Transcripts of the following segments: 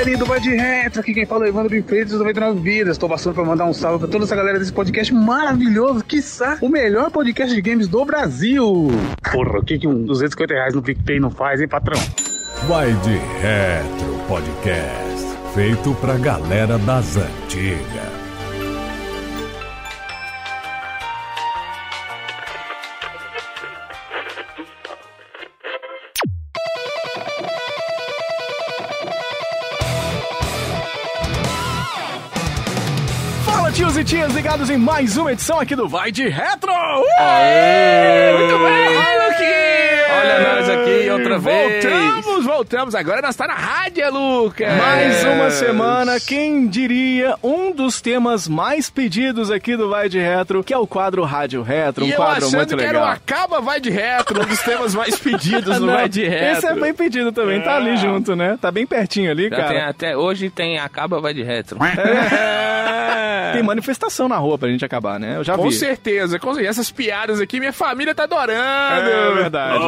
galerinha do Vai de Retro, aqui quem fala é o Evandro Freitas, 99 Vidas. Estou passando para mandar um salve para toda essa galera desse podcast maravilhoso, quiçá o melhor podcast de games do Brasil. Porra, o que, que um 250 reais no PicPay não faz, hein, patrão? Vai de Retro Podcast, feito pra galera das antigas. E tias ligados em mais uma edição aqui do Vai de Retro! Aê! Muito bem, Luquinha! Olha nós aqui outra vez. Voltamos, voltamos. Agora nós tá na rádio, Lucas. É. Mais uma semana, quem diria, um dos temas mais pedidos aqui do Vai de Retro, que é o quadro Rádio Retro, um e eu quadro achando muito que era o legal. Acaba Vai de Retro, um dos temas mais pedidos no Não, Vai de Retro. Esse é bem pedido também, tá ali junto, né? Tá bem pertinho ali, Já cara. tem até hoje tem Acaba Vai de Retro. É. Tem manifestação na rua pra gente acabar, né? Eu já Com vi. certeza, com certeza. Essas piadas aqui, minha família tá adorando. É verdade.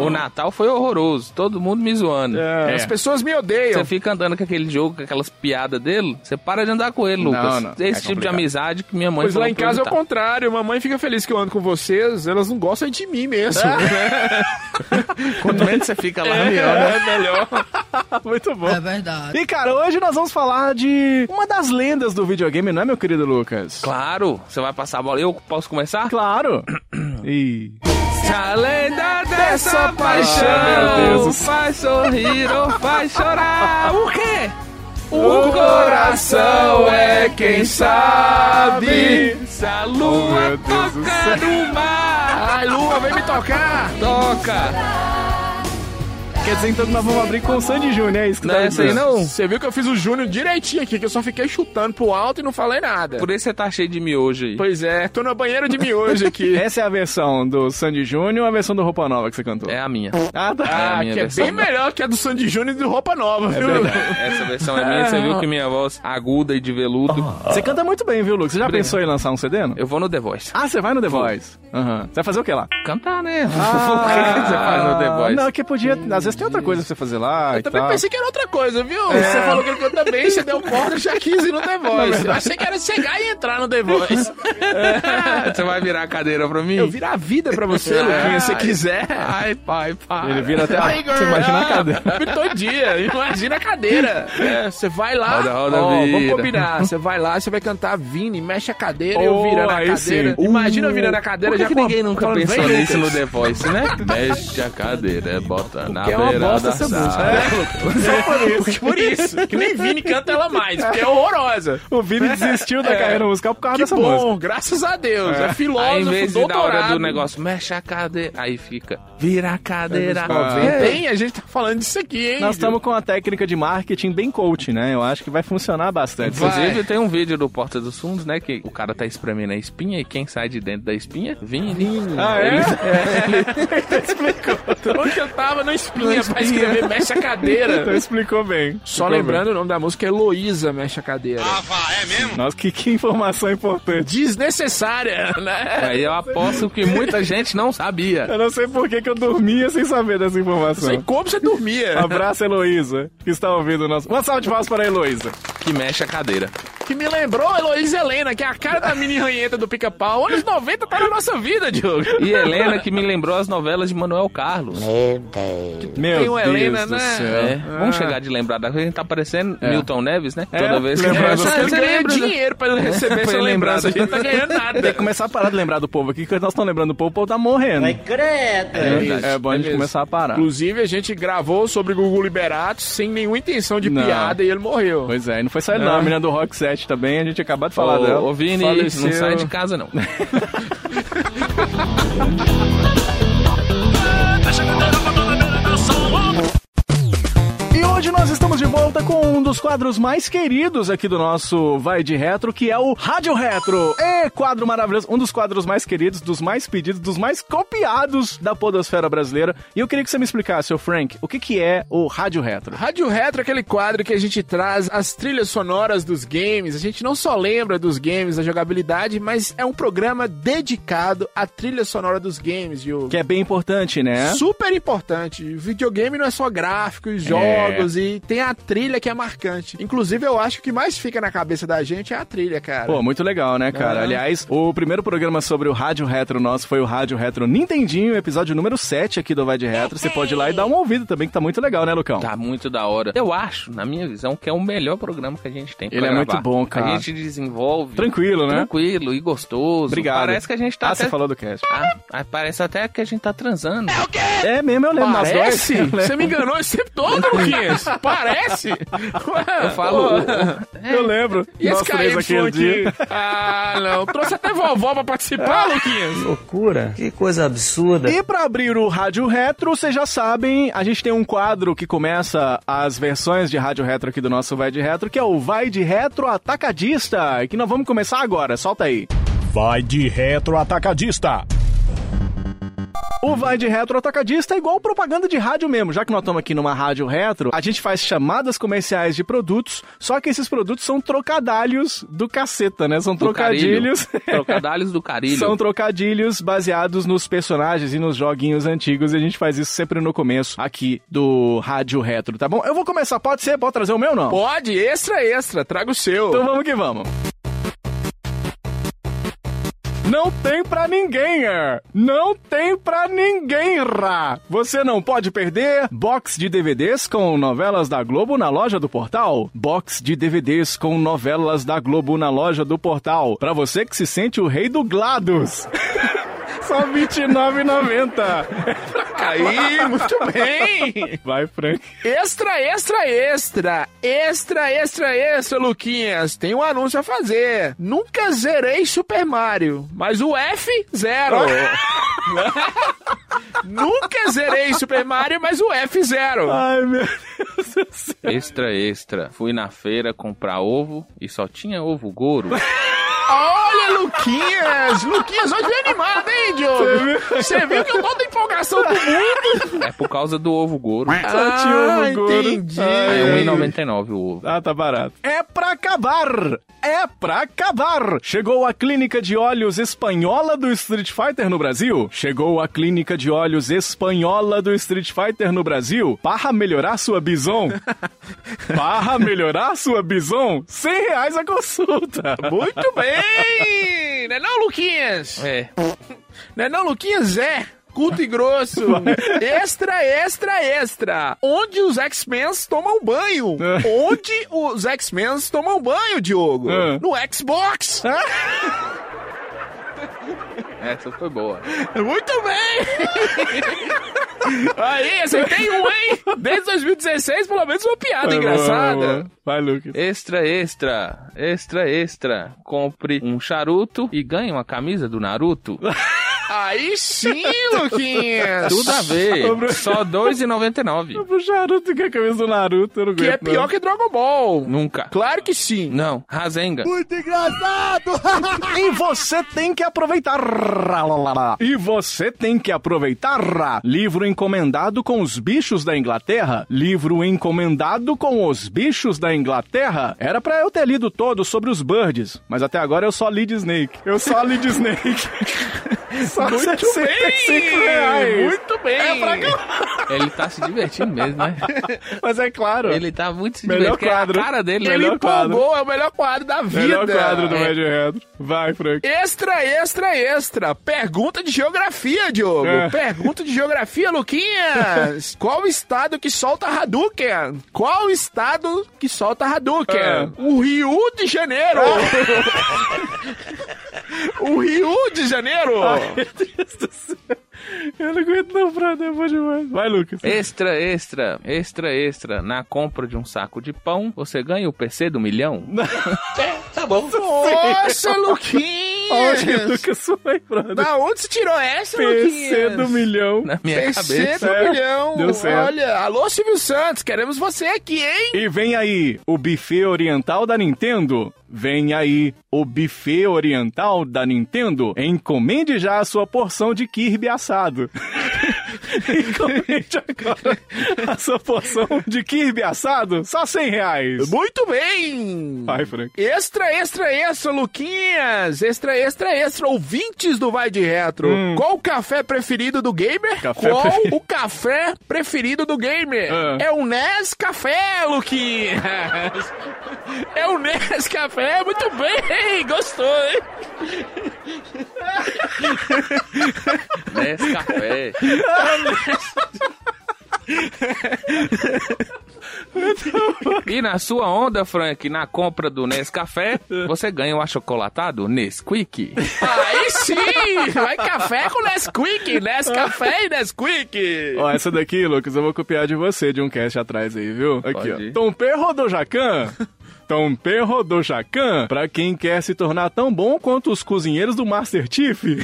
O Natal foi horroroso, todo mundo me zoando. É. As pessoas me odeiam. Você fica andando com aquele jogo, com aquelas piadas dele, você para de andar com ele, Não, Lucas. não, Esse é tipo de complicado. amizade que minha mãe Pois lá em casa é o contrário. Mamãe fica feliz que eu ando com vocês. Elas não gostam de mim mesmo. Quanto menos você fica lá, É, melhor, é melhor. Muito bom. É verdade. E cara, hoje nós vamos falar de uma das lendas do videogame, não é, meu querido Lucas? Claro, você vai passar a bola. Eu posso começar? Claro. Ih. A lenda dessa paixão faz sorrir ou faz chorar. O quê? O coração é quem sabe. Se a Oh, lua do toca no mar. Ai, Lua, vem me tocar. Toca. Quer dizer então que nós vamos abrir com o Sandy Júnior, é isso que Não tá é essa aí dizendo? não? Você viu que eu fiz o Júnior direitinho aqui, que eu só fiquei chutando pro alto e não falei nada. Por isso você tá cheio de miojo aí. Pois é, tô no banheiro de miojo aqui. Essa é a versão do Sandy Júnior ou a versão do Roupa Nova que você cantou? É a minha. Ah, tá. É a Ah, minha que é versão. bem melhor que a do Sandy Júnior e do Roupa Nova, viu? Essa versão é minha. Você viu que minha voz aguda e de veludo. Você canta muito bem, viu, Lucas? Você já Obrigado. pensou em lançar um CD, não? Eu vou no The Voice. Ah, você vai no The Voice. Aham. Você vai fazer o que lá? Cantar, né? o que você faz no The Voice? Não, que podia... Às vezes tem outra coisa pra você fazer lá Eu também tal. pensei que era outra coisa, viu? Você falou que ele canta bem, você deu corda, já quis ir no The Voice. Eu achei que era chegar e entrar no The Voice. Você vai virar a cadeira pra mim? Eu viro a vida pra você, Luquinha, se você quiser. Ai, pai, pai. Ele vira até... Ai, Você imagina a cadeira. Todo dia, imagina a cadeira. É, você vai lá, Roda, roda, ó, vamos combinar. Você vai lá, você vai cantar Vini, mexe a cadeira e eu Oh, virando a cadeira. sim. Imagina eu virando a cadeira já que ninguém nunca pensou "Vem, nisso no Lucas." The Voice, né? Mexe a cadeira, bota na É uma bosta essa música. sala. né, por isso. Por isso. Que nem Vini canta ela mais, porque é horrorosa. O Vini desistiu da É. carreira musical por causa Que dessa bom, música. graças a Deus. É, É. filósofo, Aí, em vez de na hora doutorado. do negócio, mexe a cadeira, aí fica, vira a cadeira. É. tem, a gente tá falando disso aqui, hein? Nós estamos com uma técnica de marketing bem coach, né? Eu acho que vai funcionar bastante. Inclusive, tem um vídeo do Porta dos Fundos, né? Que o cara tá espremendo a espinha e quem sai de dentro da espinha? Vini. Ah, é? Onde eu tava, não pra escrever, mexe a cadeira. Então explicou bem. Só Explicou lembrando, o nome da música é Heloísa Mexe a Cadeira. bem. Nossa, que, que informação importante. Desnecessária, né? Aí eu aposto que muita gente não sabia. Eu não sei por que, que eu dormia sem saber dessa informação. Sem como você dormia. Abraço, Heloísa, que está ouvindo o nosso. Uma salva de palmas para a Heloísa. Que mexe a cadeira. Que me lembrou Heloísa Helena, que é a cara da mini ranheta do pica-pau. Anos 90 tá na nossa vida, Diogo. E Helena, que me lembrou as novelas de Manuel Carlos. Meu Tem o Deus Helena, do né? céu. É, vamos chegar de lembrar da coisa. A gente tá parecendo Milton Neves, né? É, Toda vez que É, que ele Você ganha lembra, né? dinheiro pra ele receber essa lembrança. A gente não tá ganhando Tem nada. que começar a parar de lembrar do povo aqui, porque nós estamos lembrando do povo, o povo tá morrendo. É, verdade. é bom a É gente começar a parar. Inclusive, a gente gravou sobre Gugu Liberato sem nenhuma intenção de Não. piada e ele morreu. Pois é, e não foi só ele não, a menina do Rock 7 também, a gente acabou de falar Ô, dela. ô Vini, Faleceu. não sai de casa, não. hoje nós estamos de volta com um dos quadros mais queridos aqui do nosso Vai de Retro, que é o Rádio Retro. É quadro maravilhoso, um dos quadros mais queridos, dos mais pedidos, dos mais copiados da podosfera brasileira. E eu queria que você me explicasse, seu Frank, o que que é o Rádio Retro? Rádio Retro é aquele quadro que a gente traz as trilhas sonoras dos games. A gente não só lembra dos games, da jogabilidade, mas é um programa dedicado à trilha sonora dos games, Diogo. Que é bem importante, né? Super importante. O videogame não é só gráficos, jogos e tem a trilha que é marcante. Inclusive, eu acho que o que mais fica na cabeça da gente é a trilha, cara. Pô, muito legal, né, cara? É. Aliás, o primeiro programa sobre o Rádio Retro nosso foi o Rádio Retro Nintendinho, episódio número 7 aqui do Vai de Retro. Você pode ir lá e dar uma ouvida também, que tá muito legal, né, Lucão? Tá muito da hora. Eu acho, na minha visão, que é o melhor programa que a gente tem pra Ele é gravar. muito bom, cara. A gente desenvolve Tranquilo, né? tranquilo e gostoso. Obrigado. Parece que a gente tá Ah, até... você falou do cast. Ah, ah, parece até que a gente tá transando. É mesmo, eu lembro. Parece? Você me enganou esse tempo todo, Luquinhas? Parece? Eu falo... Eu lembro. E esse KY aquele dia. Ah, não. Trouxe até vovó pra participar, Luquinhas. Loucura. Que coisa absurda. E pra abrir o Rádio Retro, vocês já sabem, a gente tem um quadro que começa as versões de Rádio Retro aqui do nosso Vai de Retro, que é o Vai de Retro Atacadista, e que nós vamos começar agora, solta aí. Vai de retro atacadista. O Vai de Retro Atacadista é igual propaganda de rádio mesmo, já que nós estamos aqui numa rádio retro, a gente faz chamadas comerciais de produtos, só que esses produtos são trocadalhos do caceta, né? São Do carilho. trocadilhos. Trocadalhos do carilho. São trocadilhos baseados nos personagens e nos joguinhos antigos e a gente faz isso sempre no começo aqui do Rádio Retro, tá bom? Eu vou começar, pode ser? Pode trazer o meu ou não? Pode, extra, extra. Traga o seu. Então vamos que vamos. Não tem pra ninguém, é. Não tem pra ninguém, Rá. Você não pode perder box de DVDs com novelas da Globo na loja do portal. Box de DVDs com novelas da Globo na loja do portal. Pra você que se sente o rei do GLaDOS. Só R$ 29,90. Aí, muito bem. Vai, Frank. Extra, extra, extra. Extra, extra, extra, Luquinhas. Tem um anúncio a fazer. Nunca zerei Super Mario, mas o F, zero. Nunca zerei Super Mario, mas o F, zero. Ai, meu Deus do céu. Extra, extra. Fui na feira comprar ovo e só tinha ovo goro. Olha, Luquinhas. Luquinhas, hoje é animado, hein, Diogo? Você viu que eu tô da empolgação do mundo? É por causa do ovo goro. Só tinha ovo goro. entendi. É 1,99 o ovo. Ah, tá barato. É pra acabar! É pra acabar! Chegou a clínica de olhos espanhola do Street Fighter no Brasil? Chegou a clínica de olhos espanhola do Street Fighter no Brasil? Para melhorar sua bison? Para melhorar sua bison? 100 reais a consulta! Muito bem! Não é não, Luquinhas? É. Não é não, Luquinhas? É. Curto e grosso. extra, extra, extra. Onde os X-Men tomam banho? É. Onde os X-Men tomam banho, Diogo? É. No Xbox. Essa foi boa. Muito bem! Aí, acertei um, hein? Desde 2016, pelo menos uma piada Vai, engraçada. vai, vai. Vai, Lucas. Extra, extra. Extra, extra. Compre um charuto e ganhe uma camisa do Naruto. Aí sim, Luquinhas! Tudo a ver. Só R$ 2,99. Pro Naruto que é a camisa do Naruto, eu não Que é aguento, não. pior que Dragon Ball. Nunca. Claro que sim. Não. Rasenga. E você tem que aproveitar. E você tem que aproveitar. Livro encomendado com os bichos da Inglaterra. Livro encomendado com os bichos da Inglaterra. Era pra eu ter lido todo sobre os birds, mas até agora eu só li de Snake. Eu só li de Snake. Só Muito 65 reais. bem! Muito bem! É pra cá. Ele tá se divertindo mesmo, né? Mas é claro. Ele tá muito se Melhor divertindo. porque é quadro. a cara dele, Ele né? Melhor quadro. empolgou, é o melhor quadro da vida. Melhor quadro do É. Médio. Vai, Frank. Extra, extra, extra. Pergunta de geografia, Diogo. É. Pergunta de geografia, Luquinhas. Qual o estado que solta Hadouken? Qual o estado que solta Hadouken? É. O Rio de Janeiro. o Rio de Janeiro. Meu Deus do céu. Eu não aguento não, brother. É bom demais. Vai, Lucas. Extra, extra, extra, extra. Na compra de um saco de pão, você ganha o PC do milhão? Nossa, Onde que Luquinhas. Lucas foi, brother? Da onde você tirou essa, PC Luquinhas? do milhão. Na minha PC cabeça. do É, milhão. deu certo. Olha, alô Silvio Santos, queremos você aqui, hein? E vem aí, o buffet oriental da Nintendo. Vem aí, o buffet oriental da Nintendo. Encomende já a sua porção de Kirby assado. Encomende agora a sua porção de Kirby assado, só 100 reais. Muito bem! Vai, Frank. Extra, extra, extra, Luquinhas! Extra, extra, extra, ouvintes do Vai de Retro. Qual o café preferido do gamer? Hum. Café Qual preferido. o café preferido do gamer? Ah. É o Nescafé, Luquinhas. É o Nescafé, muito bem, gostou, hein? Nesse café. e na sua onda, Frank, na compra do Nescafé, você ganha o achocolatado Nesquik. Aí sim! Vai café com Nesquik, Nescafé e Nesquik. Ó, essa daqui, Lucas, eu vou copiar de você de um cast atrás aí, viu? Aqui, Pode ó. ir. Tom Perro do Jacan. Tom Perro do Jacan, pra quem quer se tornar tão bom quanto os cozinheiros do Master Chief.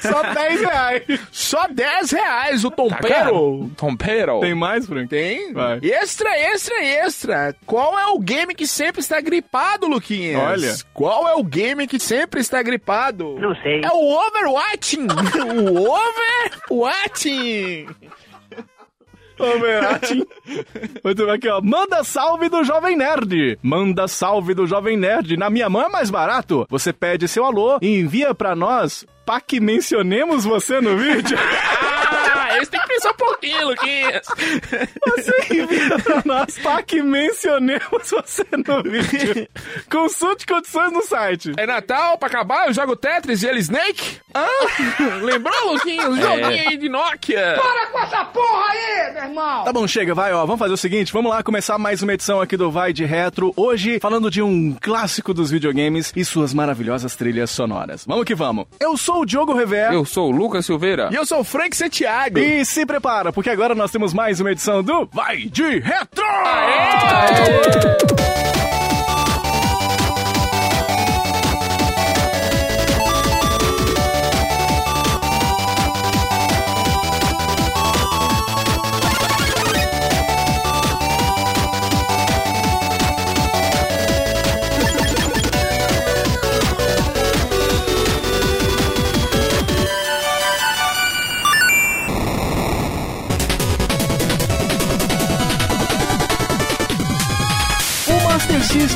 Só 10 reais. Só 10 reais o tompeiro. caro? Tompero. Tem mais, Frank? Tem? Vai. Extra, extra, extra. Qual é o game que sempre está gripado, Luquinhas? Olha. Qual é o game que sempre está gripado? Não sei. É o Overwatching. o Overwatching. Overacting. Muito bem, aqui, ó. Manda salve do Jovem Nerd. Manda salve do Jovem Nerd. Na minha mão é mais barato. Você pede seu alô e envia pra nós para que mencionemos você no vídeo. Esse tem que pensar um pouquinho, Luquinhas. Você envia pra nós para que mencionemos você no vídeo. Consulte condições no site. É Natal, pra acabar, eu jogo Tetris e ele Snake? Ah, lembrou, Luquinhas? Joguinho aí de Nokia. Tá bom, chega, vai, ó. Vamos fazer o seguinte, vamos lá começar mais uma edição aqui do Vai de Retro. Hoje, falando de um clássico dos videogames e suas maravilhosas trilhas sonoras. Vamos que vamos. Eu sou o Diogo Rever. Eu sou o Lucas Silveira. E eu sou o Frank Santiago. E se prepara, porque agora nós temos mais uma edição do Vai de Retro! O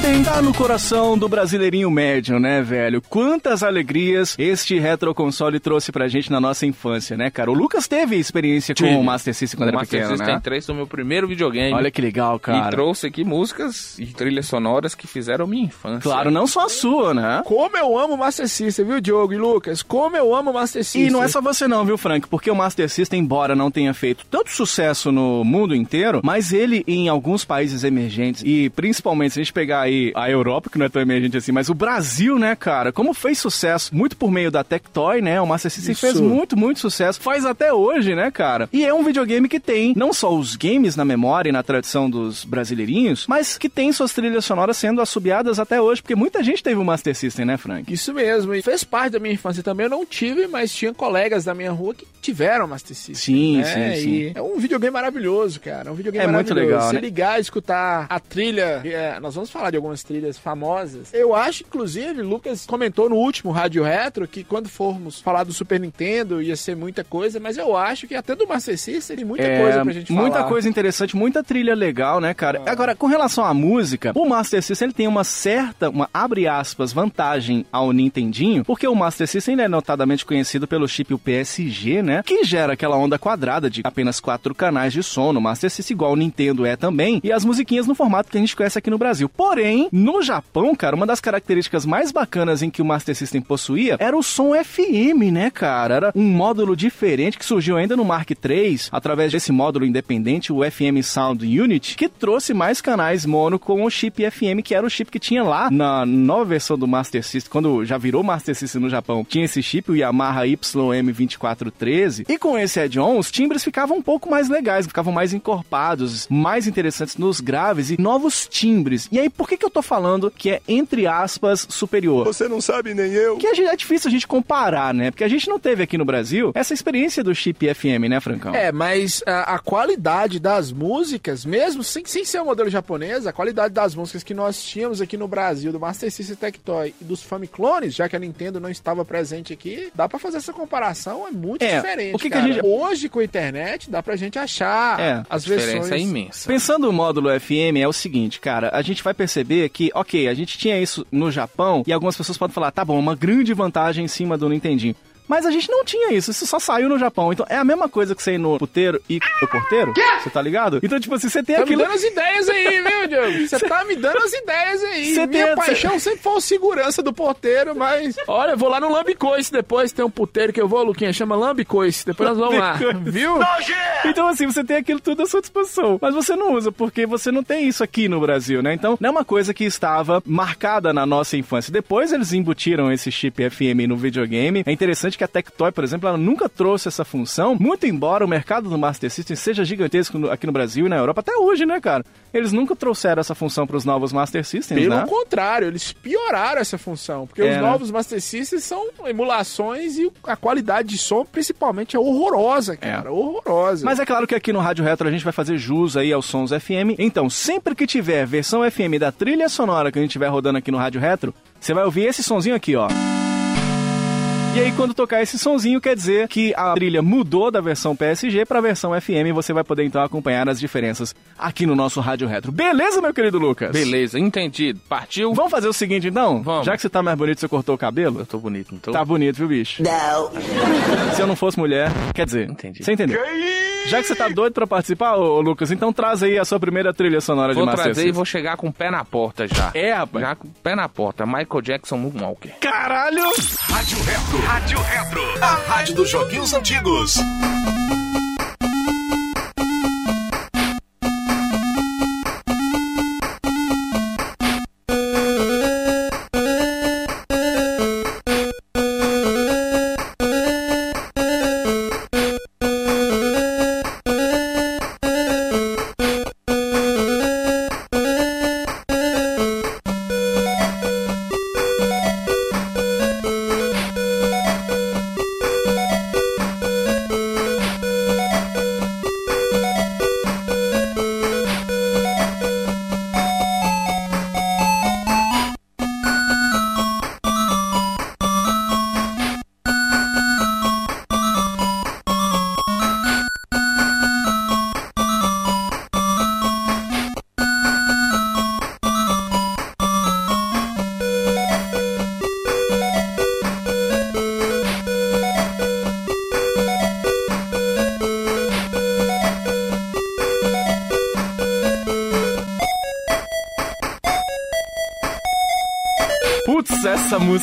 System tá no coração do brasileirinho médio, né, velho? Quantas alegrias este retro console trouxe pra gente na nossa infância, né, cara? O Lucas teve experiência com o Master System quando o era Master pequeno, System né? 3 foi o meu primeiro videogame. Olha que legal, E cara. trouxe aqui músicas e trilhas sonoras que fizeram minha infância. Claro, não só a sua, né? Como eu amo Master System, viu, Diogo e Lucas? Como eu amo Master System. E não é só você não, viu, Frank? Porque o Master System, embora não tenha feito tanto sucesso no mundo inteiro, mas ele em alguns países emergentes, e principalmente se a gente pegar aí a Europa, que não é tão emergente assim, mas o Brasil, né, cara, como fez sucesso muito por meio da Tectoy, né? O Master System Isso. fez muito, muito sucesso. Faz até hoje, né, cara? E é um videogame que tem não só os games na memória e na tradição dos brasileirinhos, mas que tem suas trilhas sonoras sendo assobiadas até hoje, porque muita gente teve o Master System, né, Frank? Isso mesmo, e fez parte da minha infância também. Eu não tive, mas tinha colegas da minha rua que tiveram Master System. Sim, né? sim, sim. E é um videogame maravilhoso, cara. É um videogame É muito maravilhoso. legal, Se né? ligar e escutar a trilha, é, nós vamos falar de algumas trilhas famosas. Eu acho, inclusive, Lucas comentou no último Rádio Retro que quando formos falar do Super Nintendo ia ser muita coisa, mas eu acho que até do Master System tem muita coisa pra gente falar. É, Muita coisa interessante, muita trilha legal, né, cara? Agora, com relação à música, o Master System ele tem uma certa, uma abre aspas, vantagem ao Nintendinho, porque o Master System ele é notadamente conhecido pelo chip o PSG, né? Que gera aquela onda quadrada de apenas quatro canais de som no Master System, igual o Nintendo é também, e as musiquinhas no formato que a gente conhece aqui no Brasil. Porém, no Japão, cara, uma das características mais bacanas em que o Master System possuía era o som FM, né, cara? Era um módulo diferente que surgiu ainda no Mark III, através desse módulo independente, o FM Sound Unit, que trouxe mais canais mono com o chip FM, que era o chip que tinha lá na nova versão do Master System, quando já virou Master System no Japão. Tinha esse chip, o Yamaha YM2413, e com esse add-on, os timbres ficavam um pouco mais legais, ficavam mais encorpados, mais interessantes nos graves e novos timbres. E aí, por que que eu tô falando que é, entre aspas, superior? Você não sabe nem eu. Que gente- é difícil a gente comparar, né? Porque a gente não teve aqui no Brasil essa experiência do chip FM, né, Francão? É, mas a, a qualidade das músicas, mesmo sem, sem ser o modelo japonês, a qualidade das músicas que nós tínhamos aqui no Brasil, do Master System Tectoy e dos Famiclones, já que a Nintendo não estava presente aqui, dá pra fazer essa comparação, é muito É, diferente. O que que a gente- Hoje, com a internet, dá pra gente achar É, as A diferença versões. é imensa. Pensando no módulo FM, é o seguinte, cara, a gente vai perceber que, ok, a gente tinha isso no Japão e algumas pessoas podem falar, tá bom, uma grande vantagem em cima do Nintendinho. Mas a gente não tinha isso, isso só saiu no Japão. Então é a mesma coisa que você ir no puteiro e o porteiro, você tá ligado? Então, tipo assim, você tem Tá aquilo. me dando as ideias aí, viu, Diogo? Você tá me dando as ideias aí. Cê Minha tem- paixão sempre foi o segurança do porteiro, mas. Olha, eu vou lá no Lambicoice depois, tem um puteiro que eu vou, Luquinha, chama Lambicoice. Depois nós vamos lá, viu? Então, assim, você tem aquilo tudo à sua disposição. Mas você não usa, porque você não tem isso aqui no Brasil, né? Então, não é uma coisa que estava marcada na nossa infância. Depois eles embutiram esse chip FM no videogame. É interessante que a Tectoy, por exemplo, ela nunca trouxe essa função. Muito embora o mercado do Master System seja gigantesco aqui no Brasil e na Europa até hoje, né, cara? Eles nunca trouxeram essa função para os novos Master Systems, Pelo né? contrário, eles pioraram essa função. Porque É, os né? novos Master Systems são emulações e a qualidade de som, principalmente, é horrorosa, cara. Horrorosa. Mas é claro que aqui no Rádio Retro a gente vai fazer jus aí aos sons FM. Então, sempre que tiver versão FM da trilha sonora que a gente estiver rodando aqui no Rádio Retro, você vai ouvir esse sonzinho aqui, ó. E aí, quando tocar esse sonzinho, quer dizer que a trilha mudou da versão PSG para a versão FM e você vai poder então acompanhar as diferenças aqui no nosso Rádio Retro. Beleza, meu querido Lucas? Beleza, entendido. Partiu? Vamos fazer o seguinte então? Vamos. Já que você tá mais bonito, você cortou o cabelo? Eu tô bonito, não tô? Tá bonito, viu, bicho? Não. Se eu não fosse mulher, quer dizer. Entendi. Você entendeu? Já que você tá doido pra participar, ô, ô, Lucas, então traz aí a sua primeira trilha sonora Vou de Master trazer e vou chegar com o pé na porta já. É, rapaz. Já com o pé na porta. Michael Jackson Moonwalker. Caralho! Rádio Retro. Rádio Retro. A rádio dos joguinhos antigos.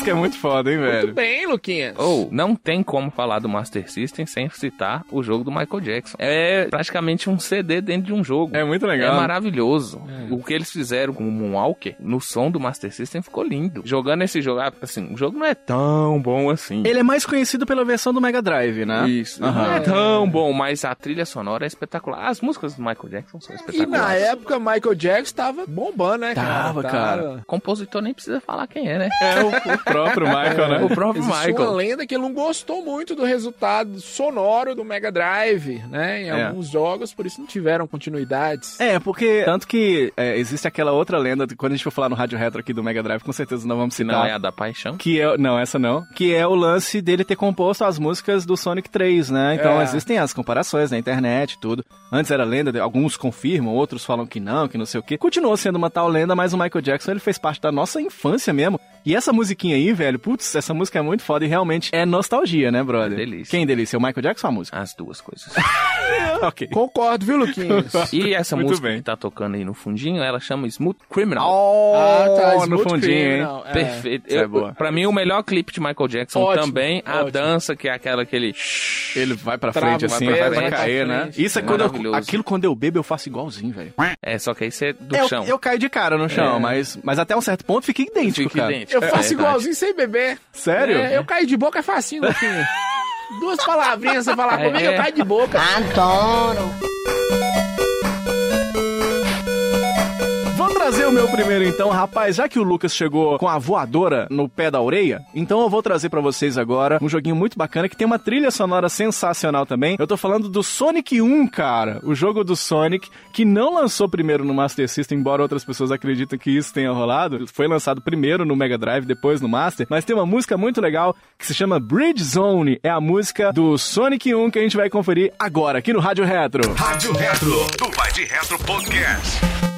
Música é muito foda, hein, Muito velho? bem, Luquinhas. Ou, não tem como falar do Master System sem citar o jogo do Michael Jackson. É praticamente um CD dentro de um jogo. É muito legal. É maravilhoso. O que eles fizeram com o Moonwalker no som do Master System ficou lindo. Jogando esse jogo, ah, assim, o jogo não é tão bom assim. Ele é mais conhecido pela versão do Mega Drive, né? Isso, Aham. não é tão bom, mas a trilha sonora é espetacular. As músicas do Michael Jackson são E na espetaculares. época, Michael Jackson tava bombando, né, cara? Tava, cara. Compositor nem precisa falar quem é, né? É o, o próprio Michael, né? O próprio Existe uma Michael. lenda que ele não gostou muito do resultado sonoro do Mega Drive, né? Em É. alguns jogos, por isso não tiveram continuidades. É, porque tanto que é, existe aquela outra lenda, de- quando a gente for falar no Rádio Retro aqui do Mega Drive, com certeza não vamos citar. não é a da paixão. Que é, não, essa não. Que é o lance dele ter composto as músicas do Sonic 3, né? Então É. existem as comparações na internet e tudo. Antes era lenda, alguns confirmam, outros falam que não, que não sei o quê. Continuou sendo uma tal lenda, mas o Michael Jackson ele fez parte da nossa infância mesmo. E essa musiquinha aí, velho, putz, essa música é muito foda e realmente é nostalgia, né, brother? É delícia. Quem delícia? O Michael Jackson ou a música? As duas coisas. ok. Concordo, viu, Luquinhas? E essa Muito música bem. que tá tocando aí no fundinho, ela chama Smooth Criminal. Oh, Ah, tá, no Smooth fundinho, hein? Criminal, é. Perfeito. É Eu- boa. Pra mim, o melhor clipe de Michael Jackson Ótimo, também, a ótimo. dança, que é aquela que ele... Ele vai pra Trava, frente assim, vai vai pra pra frente, cair, pra né? Isso é quando eu, aquilo quando eu bebo eu faço igualzinho, velho. É, só que aí você é do Eu, chão. eu caio de cara no chão, É. mas, mas até um certo ponto fica idêntico, Fica cara. idêntico. Eu faço É, igualzinho sem beber. Sério? É, eu caio de boca é facinho, Luquinhas. Duas palavrinhas você falar É. comigo, eu caio de boca. Vou trazer o meu primeiro então, rapaz, já que o Lucas chegou com a voadora no pé da orelha, então eu vou trazer pra vocês agora um joguinho muito bacana que tem uma trilha sonora sensacional também. Eu tô falando do Sonic 1, cara, o jogo do Sonic que não lançou primeiro no Master System, embora outras pessoas acreditem que isso tenha rolado. Foi lançado primeiro no Mega Drive, depois no Master, mas tem uma música muito legal que se chama Bridge Zone. É a música do Sonic 1 que a gente vai conferir agora aqui no Rádio Retro. Rádio Retro, do Vai de Retro Podcast.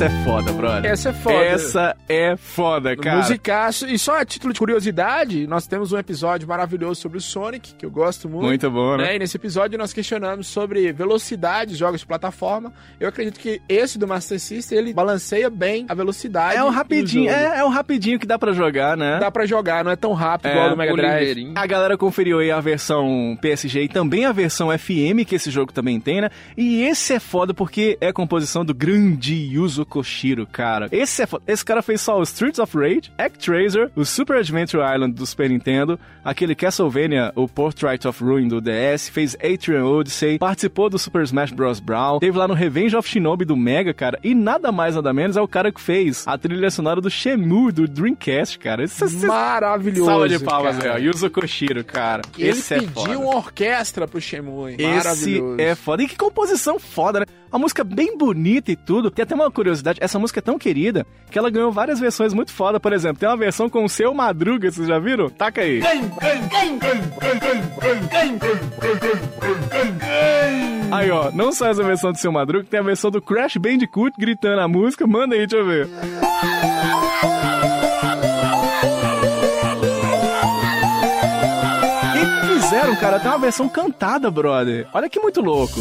Essa é foda, brother. Essa é foda. Essa é foda, cara. Musicaço. E só a título de curiosidade, nós temos um episódio maravilhoso sobre o Sonic, que eu gosto muito. Muito bom, né? né? E nesse episódio nós questionamos sobre velocidade, jogos de plataforma. Eu acredito que esse do Master System, ele balanceia bem a velocidade. É um rapidinho, é, é um rapidinho que dá pra jogar, né? Dá pra jogar, não é tão rápido É, igual o do Mega Drive. A galera conferiu aí a versão PSG e também a versão FM, que esse jogo também tem, né? E esse é foda porque é composição do grande Yuzo Koshiro, cara. Esse é foda. Esse cara fez só o Streets of Rage, Actraiser, o Super Adventure Island do Super Nintendo, aquele Castlevania, o Portrait of Ruin do DS, fez Atrium Odyssey, participou do Super Smash Bros. Brawl, teve lá no Revenge of Shinobi do Mega, cara, e nada mais nada menos é o cara que fez a trilha sonora do Shenmue do Dreamcast, cara. Esse, esse, Maravilhoso. Salva de palmas, velho. Yuzo Koshiro, cara. Ele Esse é pediu foda. uma orquestra pro Shenmue. Esse Maravilhoso. é foda. E que composição foda, né? Uma música bem bonita e tudo. Tem até uma curiosidade, essa música é tão querida que ela ganhou várias versões muito foda. Por exemplo, tem uma versão com o Seu Madruga, vocês já viram? Taca aí. Aí, ó, não só essa versão do Seu Madruga, tem a versão do Crash Bandicoot gritando a música. Manda aí, deixa eu ver. E fizeram, cara, até uma versão cantada, brother. Olha que muito louco.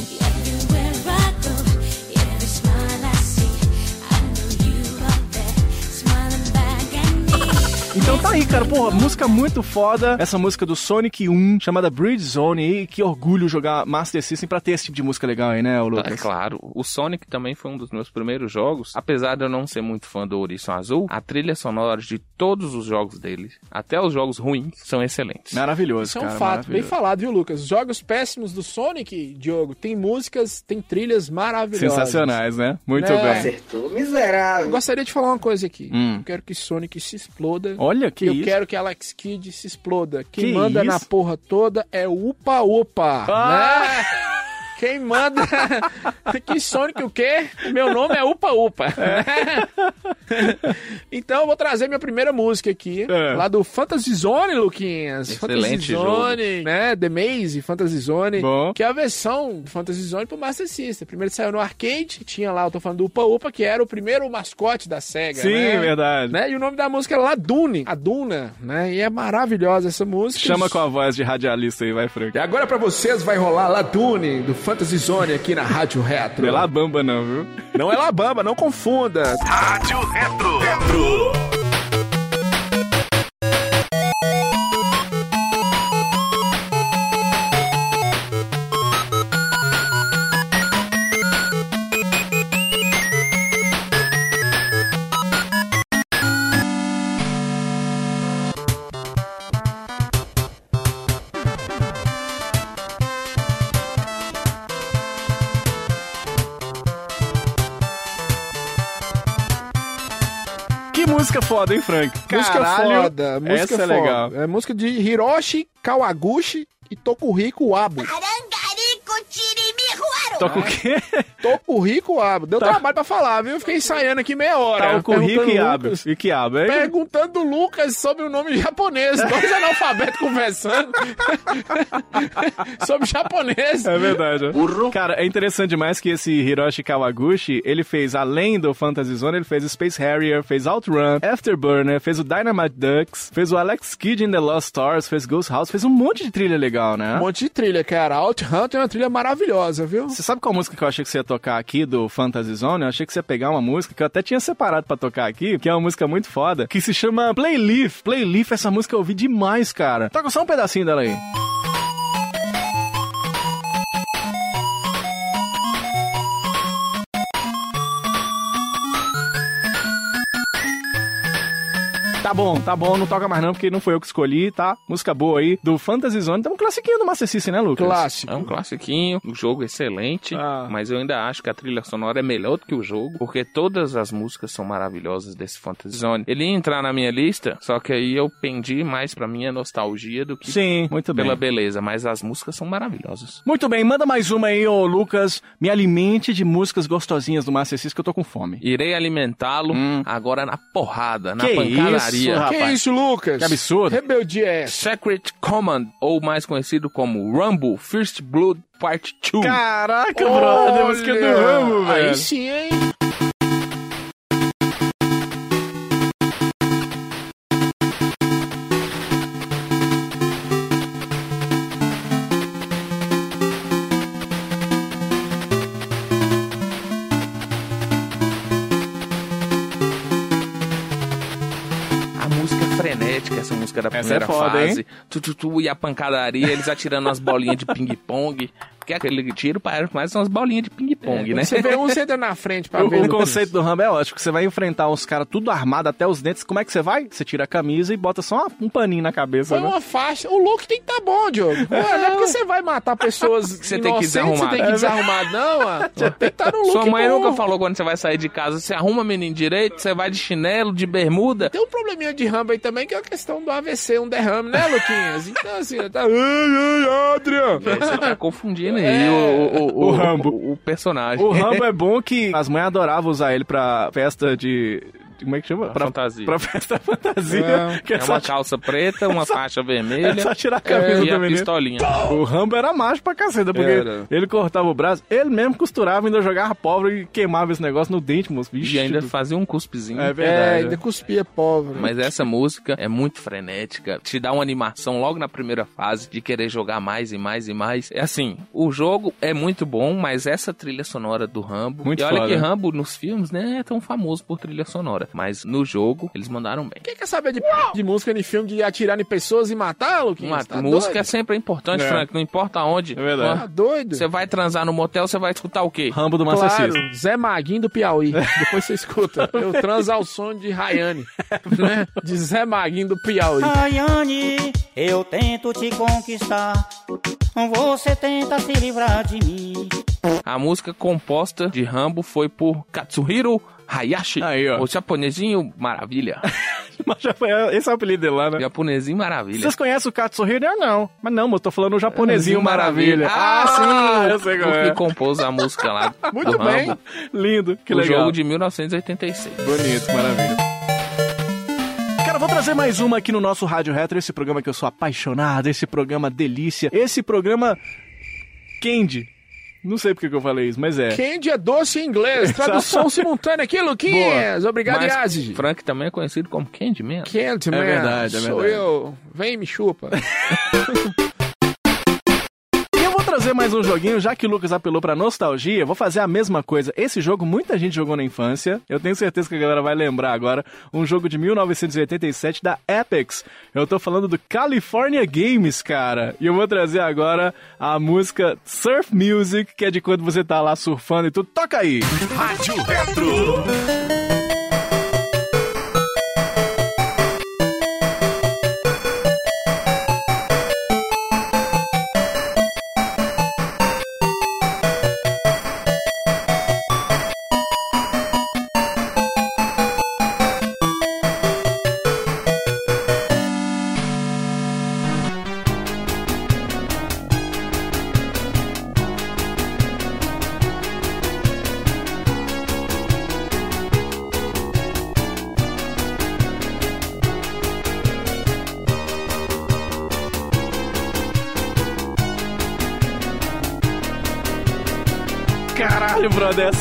Então tá aí, cara, porra, música muito foda. Essa música do Sonic 1, chamada Bridge Zone. E que orgulho jogar Master System pra ter esse tipo de música legal aí, né, ô É Lucas? claro, o Sonic também foi um dos meus primeiros jogos. Apesar de eu não ser muito fã do Ouriço Azul, a trilha sonora de todos os jogos dele, até os jogos ruins, são excelentes. Maravilhoso, Isso é um cara, fato, bem falado, viu, Lucas? Jogos péssimos do Sonic, Diogo, tem músicas, tem trilhas maravilhosas. Sensacionais, né? Muito Né? bem. Acertou, miserável. Eu gostaria de falar uma coisa aqui. Hum. Eu quero que Sonic se exploda. Olha que eu isso. quero que Alex Kidd se exploda. Quem Que manda na isso? porra toda é o Upa Upa, Ah! né? Quem manda... que Sonic o quê? Meu nome é Upa Upa. então eu vou trazer minha primeira música aqui. É. Lá do Fantasy Zone, Luquinhas. Excelente Fantasy Zone, né? The Maze, Fantasy Zone. Bom. Que é a versão do Fantasy Zone pro Master System. Primeiro saiu no arcade, tinha lá, eu tô falando do Upa Upa, que era o primeiro mascote da SEGA, Sim, né? verdade. né? E o nome da música é Ladune, a Duna, né? E é maravilhosa essa música. Chama com a voz de radialista aí, vai, Frank. E agora pra vocês vai rolar Ladune do Fantasy Zone aqui na Rádio Retro. Não é lá bamba, não, viu? Não é Labamba, não confunda. Rádio Retro. Retro. Foda, hein, Frank? Música Caralho, foda, música essa é foda. legal. É música de Hiroshi Kawaguchi e Tokuhiko Chirimihuaru. Toca o quê? Tô com rico abo. Deu trabalho pra falar, viu? Fiquei ensaiando aqui meia hora. Tá o currículo perguntando e Lucas- abre. E que abre, hein? Perguntando do Lucas sobre o nome japonês. Dois analfabetos conversando. sobre japonês. É verdade. Cara, é interessante demais que esse Hiroshi Kawaguchi, ele fez, além do Fantasy Zone, ele fez Space Harrier, fez Outrun, Afterburner, fez o Dynamite Ducks, fez o Alex Kidd in the Lost Stars, fez Ghost House, fez um monte de trilha legal, né? Um monte de trilha, cara. Out Hunter é uma trilha maravilhosa, viu? Você sabe qual música que eu achei que você ia tocar aqui do Fantasy Zone? Eu achei que você ia pegar uma música que eu até tinha separado pra tocar aqui, que é uma música muito foda, que se chama Playleaf. Playleaf, essa música eu ouvi demais, cara. Toca só um pedacinho dela aí. Tá bom, tá bom, não toca mais não, porque não foi eu que escolhi, tá? Música boa aí, do Fantasy Zone. Tem um classiquinho do Master System, né, Lucas? Clássico. É um classiquinho, o jogo é excelente, Ah. mas eu ainda acho que a trilha sonora é melhor do que o jogo, porque todas as músicas são maravilhosas desse Fantasy Zone. Ele ia entrar na minha lista, só que aí eu pendi mais pra minha nostalgia do que Sim, muito bem. pela beleza, mas as músicas são maravilhosas. Muito bem, manda mais uma aí, ô Lucas. Me alimente de músicas gostosinhas do Master System que eu tô com fome. Irei alimentá-lo agora na porrada, na Que pancadaria. isso, rapaz. Que isso, Lucas? Que absurdo. Rebeldia é? Secret Command, ou mais conhecido como Rumble First Blood Part 2. Caraca, brother, música do Rambo, velho. Aí sim, hein? Música é frenética, essa música da Essa primeira é foda, fase. Tu, tu, tu, e a pancadaria, eles atirando umas bolinhas de ping-pong. Porque aquele tiro parece mais umas bolinhas de ping-pong, né? Você vê um, você entra na frente pra O, ver. o conceito do Rambo é ótimo, que você vai enfrentar uns caras tudo armado até os dentes. Como é que você vai? Você tira a camisa e bota só uma- um paninho na cabeça, Foi né? uma faixa. O look tem que tá bom, Diogo. Não é porque você vai matar pessoas Você tem que desarrumar. Você tem que desarrumar, não, ó. Tem que estar no look Sua mãe bom. nunca falou quando você vai sair de casa, você arruma menino direito, você vai de chinelo, de bermuda. Tem um probleminha de Rambo aí também, que é a questão do AVC, um derrame, né, Luquinhas? Então, assim, tá... Ai, ai, Adrian! Você tá confundindo aí É. o, o, o, Rambo. O, o personagem. O Rambo é bom que as mães adoravam usar ele pra festa de... Como é que chama? Pra, fantasia. Pra festa fantasia. É. que é, É só, uma calça preta, uma faixa é vermelha só tirar a camisa e do a menino. pistolinha. O Rambo era macho pra caceta, porque Era. ele cortava o braço, ele mesmo costurava, ainda jogava pobre e queimava esse negócio no dente, moço. Vixe, E ainda fazia um cuspezinho. É É, verdade. ainda cuspia pobre. Mas essa música é muito frenética, te dá uma animação logo na primeira fase de querer jogar mais e mais e mais. É assim, o jogo é muito bom, mas essa trilha sonora do Rambo. Muito e olha foda. que Rambo nos filmes, né, é tão famoso por trilha sonora, mas no jogo eles mandaram bem. Quem quer saber de, de música em filme de atirar em pessoas e matar, Luquinhas? Uma Tá música é doido? sempre importante, É. Frank, não importa onde. É verdade. Tá doido? Você vai transar no motel, você vai escutar o quê? Rambo do Master Claro, System. Zé Maguinho do Piauí. Depois você escuta. Eu transo ao som de Rayane. né? De Zé Maguinho do Piauí. Rayane, eu tento te conquistar. Você tenta se livrar de mim. A música composta de Rambo foi por Katsuhiro Hayashi, Aí, ó. o japonesinho maravilha. Esse é o apelido dele lá, né? japonesinho maravilha. Vocês conhecem o Katsuhiro? Eu não. Mas não, eu tô falando o japonesinho maravilha. Ah, sim! eu sei qual o é. que compôs a música lá. Muito bem. Rambo, Lindo, que o legal. jogo de 1986. Bonito, maravilha. Cara, vou trazer mais uma aqui no nosso Rádio Retro, esse programa que eu sou apaixonado, esse programa delícia, esse programa Candy. Não sei porque que eu falei isso, mas é. Candy é doce em inglês. Tradução simultânea aqui, Luquinhas. Obrigado, Mas Yazid. Frank também é conhecido como Candyman. Candy, É verdade, é Sou verdade. eu. Vem, me chupa. Trazer mais um joguinho, já que o Lucas apelou pra nostalgia, vou fazer a mesma coisa. Esse jogo muita gente jogou na infância, eu tenho certeza que a galera vai lembrar agora. Um jogo de 1987 da Apex. Eu tô falando do California Games, cara. E eu vou trazer agora a música Surf Music, que é de quando você tá lá surfando e tudo. Toca aí! Rádio Retro.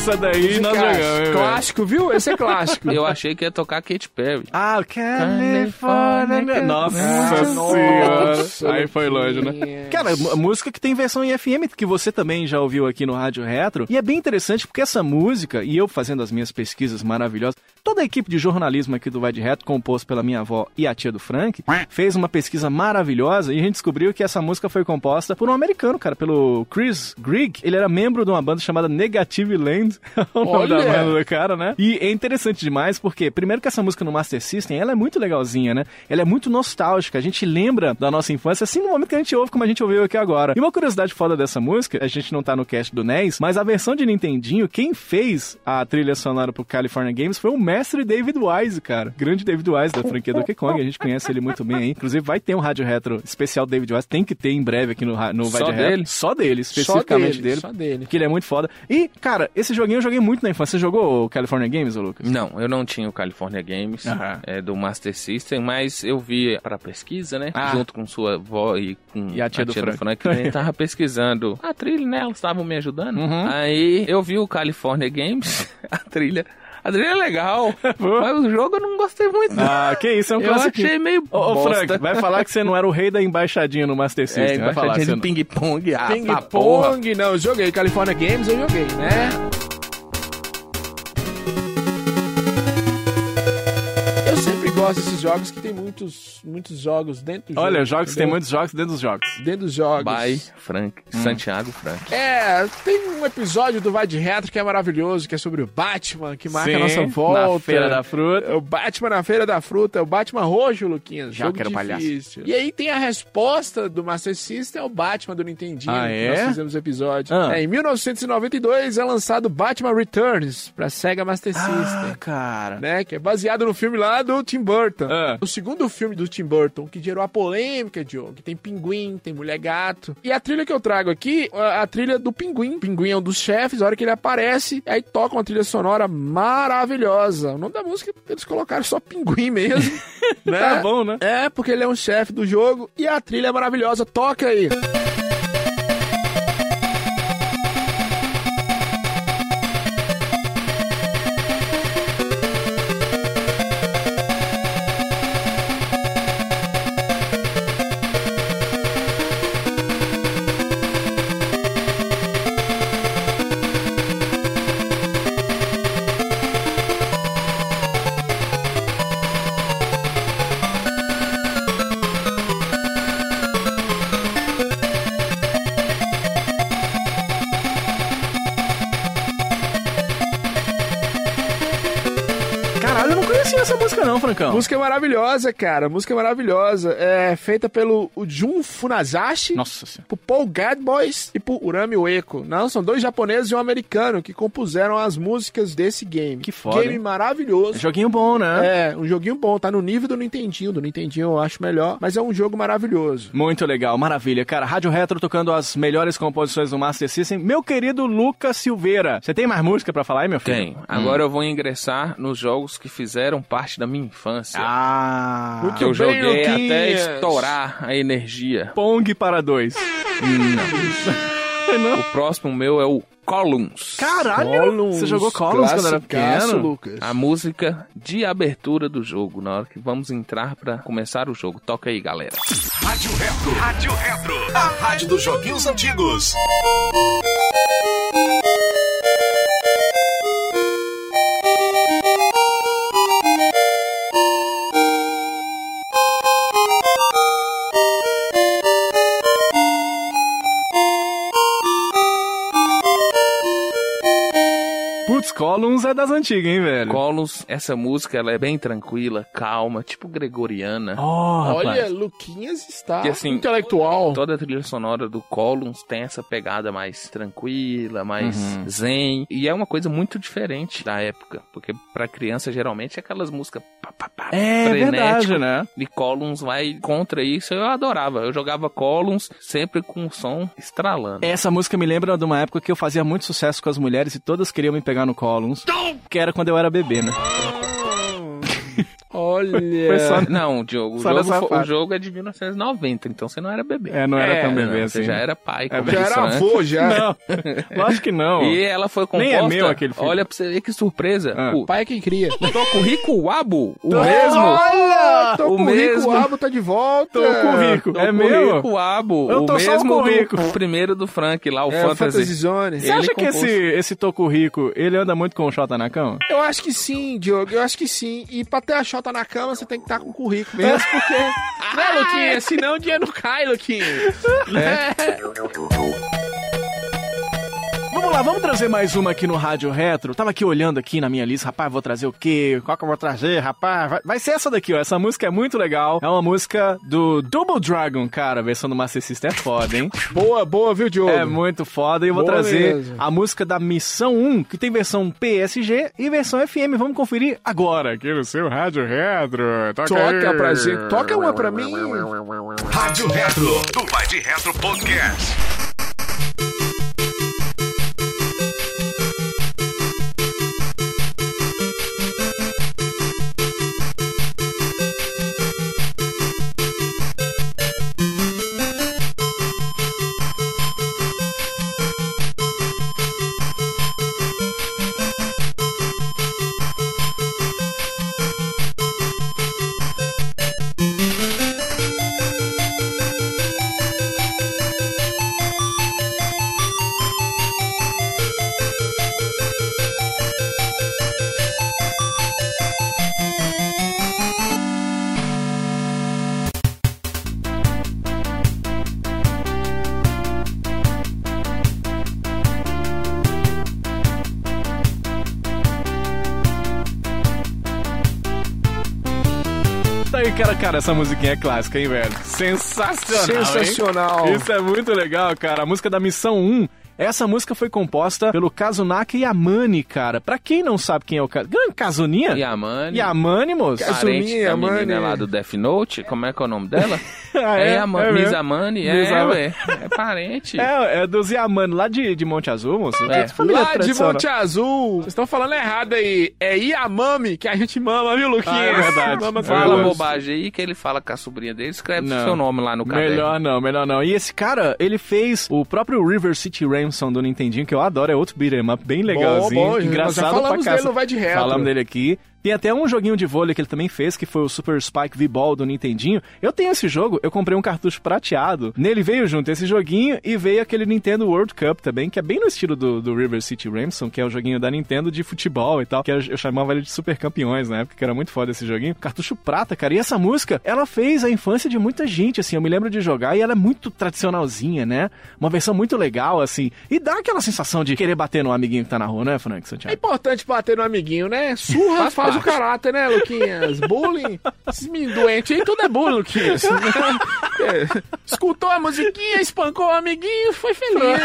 Essa daí nós Clássico. jogamos. Clássico, viu? Esse é clássico. Eu achei que ia tocar Katy Perry. Ah, California. Nossa Ah, senhora. nossa, Aí foi longe, né? Cara, m- música que tem versão em FM, que você também já ouviu aqui no Rádio Retro. E é bem interessante porque essa música, e eu fazendo as minhas pesquisas maravilhosas, toda a equipe de jornalismo aqui do Vai de Reto, composto pela minha avó e a tia do Frank, fez uma pesquisa maravilhosa e a gente descobriu que essa música foi composta por um americano, cara, pelo Chris Grigg. Ele era membro de uma banda chamada Negative Land, o nome da banda do cara, né? E é interessante demais porque, primeiro que essa música no Master System, ela é muito legalzinha, né? Ela é muito nostálgica, a gente lembra da nossa infância, assim no momento que a gente ouve como a gente ouviu aqui agora. E uma curiosidade foda dessa música, a gente não tá no cast do NES, mas a versão de Nintendinho, quem fez a trilha sonora pro California Games foi o mestre David Wise, cara. Grande David Wise da franquia Donkey Kong, a gente conhece ele muito bem aí. Inclusive vai ter um rádio retro especial David Wise, tem que ter em breve aqui no, no Vai Só de Retro. dele? Só dele, Só especificamente dele, dele. Só dele. Porque ele é muito foda. E, cara, esse joguinho eu joguei muito na infância. Você jogou o California Games, ô Lucas? Não, eu não tinha o California Games é, do Master System, mas eu vi pra pesquisa, né? Ah. Junto com sua avó e com E a tia do Frank. a gente tava pesquisando a trilha, né? Elas estavam me ajudando. Uhum. Aí eu vi o California Games, a trilha. A trilha é legal, mas o jogo eu não gostei muito. Ah, que isso, é um eu clássico. achei meio Ô, ô. Frank, vai falar que você não era o rei da embaixadinha no Master É, System. vai falar embaixadinha de ping-pong. Ah, Ping tá não, eu joguei. California Games eu joguei, né? Gosto desses jogos que tem muitos, muitos jogos dentro do jogo. Olha, jogos, tem entendeu? muitos jogos dentro dos jogos. Dentro dos jogos. By Frank, Santiago Frank. É, tem um episódio do Vai de Retro que é maravilhoso, que é sobre o Batman, que marca Sim, a nossa volta. na Feira da Fruta. É o Batman na Feira da Fruta, é o Batman roxo, Luquinhas. Já jogo quero palhaço. difícil. E aí tem a resposta do Master System, é o Batman do Nintendinho, Ah, é? nós fizemos episódio. Ah. É, em 1992 é lançado Batman Returns pra Sega Master Ah, System. cara. Né, que é baseado no filme lá do Tim Burton. Ah. O segundo filme do Tim Burton, que gerou a polêmica, Diogo, que tem pinguim, tem mulher gato. E a trilha que eu trago aqui, a, a trilha do pinguim. O pinguim é um dos chefes, a hora que ele aparece, aí toca uma trilha sonora maravilhosa. O nome da música, eles colocaram só pinguim mesmo. né? Tá bom, né? É, porque ele é um chefe do jogo e a trilha é maravilhosa. Toca aí. Caralho, maravilhosa, cara. Música maravilhosa. É feita pelo o Jun Funazashi. Nossa senhora. por Paul Gadboys e por Urami Ueko. Não, são dois japoneses e um americano que compuseram as músicas desse game. Que foda, Game hein? maravilhoso. Joguinho bom, né? É, um joguinho bom, tá no nível do Nintendinho. Do Nintendinho eu acho melhor, mas é um jogo maravilhoso. Muito legal, maravilha. Cara, Rádio Retro tocando as melhores composições do Master System. Meu querido Lucas Silveira, você tem mais música pra falar aí, meu filho? Tem. Agora eu vou ingressar nos jogos que fizeram parte da minha infância. Ah, Muito que eu bem, joguei até Luquinhas. estourar a energia. Pong para dois. O próximo meu é o Columns. Caralho, você jogou Columns quando era pequeno? Lucas. A música de abertura do jogo, na hora que vamos entrar pra começar o jogo. Toca aí, galera. Rádio Retro. Rádio Retro. A rádio dos joguinhos antigos. Columns é das antigas, hein, velho? Columns, essa música, ela é bem tranquila, calma, tipo gregoriana. Oh, rapaz. Olha, Luquinhas está Que, assim, intelectual. Toda a trilha sonora do Columns tem essa pegada mais tranquila, mais Uhum. zen. E é uma coisa muito diferente da época. Porque pra criança, geralmente, é aquelas músicas pá, pá, pá, É frenético. verdade, né? E Columns vai contra isso. Eu adorava. Eu jogava Columns sempre com o som estralando. Essa música me lembra de uma época que eu fazia muito sucesso com as mulheres e todas queriam me pegar no Columns. Que era quando eu era bebê, né? Olha. Foi só- Não, Diogo, o Só jogo, nessa fo- o jogo é de 1990, então você não era bebê. É, não era É, tão Não, bebê você assim. já era pai. É, Já era né? avô, já. Não, lógico que não. E ela foi composta. Nem é meu aquele filme. Olha pra você ver que surpresa. Ah. O Pai é quem cria. Tocurico Wabo, o Tô- mesmo. Olha! Tô O com o mesmo. Rico Abo tá de volta. Tô com o Rico. É meu? Tocurico Wabo, Eu o tô só mesmo com o Rico. do primeiro do Frank lá, o É, Fantasy. Fantasy Zone. Você acha que esse, esse Toco Rico, ele anda muito com o Xota na cama? Eu acho que sim, Diogo. Eu acho que sim. E pra ter a chota na cama, você tem que estar com o currículo mesmo, porque... né, Luquinha? Senão o dinheiro não cai, Luquinha. Né? Vamos lá, vamos trazer mais uma aqui no Rádio Retro. Tava aqui olhando aqui na minha lista, rapaz, vou trazer o quê? Qual que eu vou trazer, rapaz? Vai, vai ser essa daqui, ó. Essa música é muito legal. É uma música do Double Dragon, cara. A versão do Master System é foda, hein? Boa, boa, viu, Diogo? É muito foda. E eu vou Boa trazer mesmo. a música da Missão 1, que tem versão PSG e versão FM. Vamos conferir agora aqui no seu Rádio Retro. Toca, Toca aí. pra gente. Toca uma pra mim. Rádio Retro, do Vai de Retro Podcast. Cara, cara, essa musiquinha é clássica, hein, velho? Sensacional, hein? Sensacional. Isso é muito legal, cara. A música da Missão 1. Essa música foi composta pelo Kazunaka Yamane, cara. Pra quem não sabe quem é o Kazunaka... Grande Kazuninha? Yamane. Yamane, moço. Kazu- Parente da Yamane. menina lá do Death Note, como é que é o nome dela? Ah, é? Miss Amani, é, Miss ué, é parente. É, é dos Yamane, lá de, de Monte Azul, moço. É. Lá de. Monte Azul. Vocês estão falando errado aí. É Iamami que a gente mama, viu, Luquinha? Ah, é verdade. Mama É Fala verdade. bobagem aí que ele fala com a sobrinha dele, escreve Não. seu nome lá no caderno. Melhor não, melhor não. E esse cara, ele fez o próprio River City Ransom do Nintendinho, que eu adoro, é outro beat'em up bem legalzinho, bom, já engraçado falamos pra dele casa. no Vai de Retro. Falamos dele aqui. Tem até um joguinho de vôlei que ele também fez, que foi o Super Spike V-Ball do Nintendinho. Eu tenho esse jogo, eu comprei um cartucho prateado. Nele veio junto esse joguinho e veio aquele Nintendo World Cup também, que é bem no estilo do, do River City Ransom, que é o joguinho da Nintendo de futebol e tal, que eu, eu chamava ele de Super Campeões na época, que era muito foda esse joguinho. Cartucho prata, cara. E essa música, ela fez a infância de muita gente, assim. Eu me lembro de jogar e ela é muito tradicionalzinha, né? Uma versão muito legal, assim. E dá aquela sensação de querer bater no amiguinho que tá na rua, né, Frank É Santiago? importante bater no amiguinho, né? Surra faz, o caráter, né, Luquinhas? Bullying. Esses meninos doentes aí, tudo é bullying, Luquinhas. É. Escutou a musiquinha, espancou o amiguinho, foi feliz.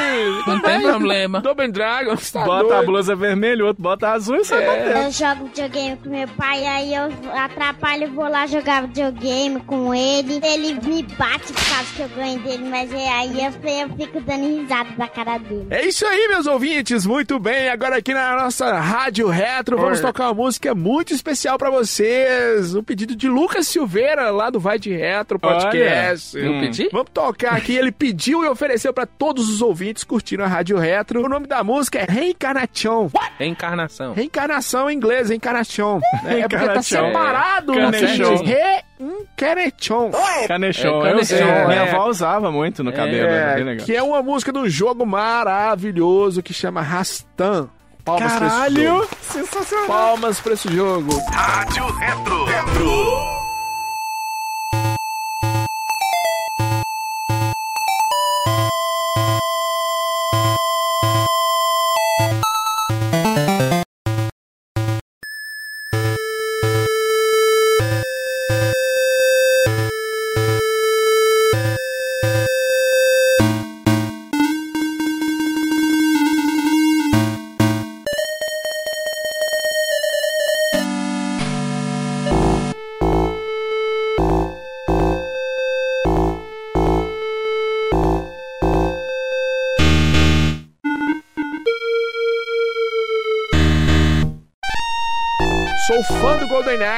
Não tem problema. Double Dragon, tá Bota a doido. blusa vermelha, o outro bota azul e sai batendo. Eu jogo videogame com meu pai, aí eu atrapalho, vou lá jogar videogame com ele. Ele me bate por causa que eu ganho dele, mas é aí eu, eu fico dando risada da cara dele. É isso aí, meus ouvintes. Muito bem. Agora aqui na nossa Rádio Retro, vamos tocar uma música muito especial pra vocês. Um pedido de Lucas Silveira, lá do Vai de Retro Podcast. Eu pedi? Vamos tocar aqui. Ele pediu e ofereceu pra todos os ouvintes curtindo a Rádio Retro. O nome da música é Reencarnação. Reencarnação. Reencarnação em inglês, Reencarnação. É, é porque tá separado. É. Lucas. Canechão. Reencarnação. Canechão, É, eu sei. canechão, Minha é. avó usava muito no cabelo, é, bem É, legal. que é uma música de um jogo maravilhoso que chama Rastan. Palmas pra esse Caralho! jogo. Sensacional! Palmas pra esse jogo. Rádio Retro. Retro.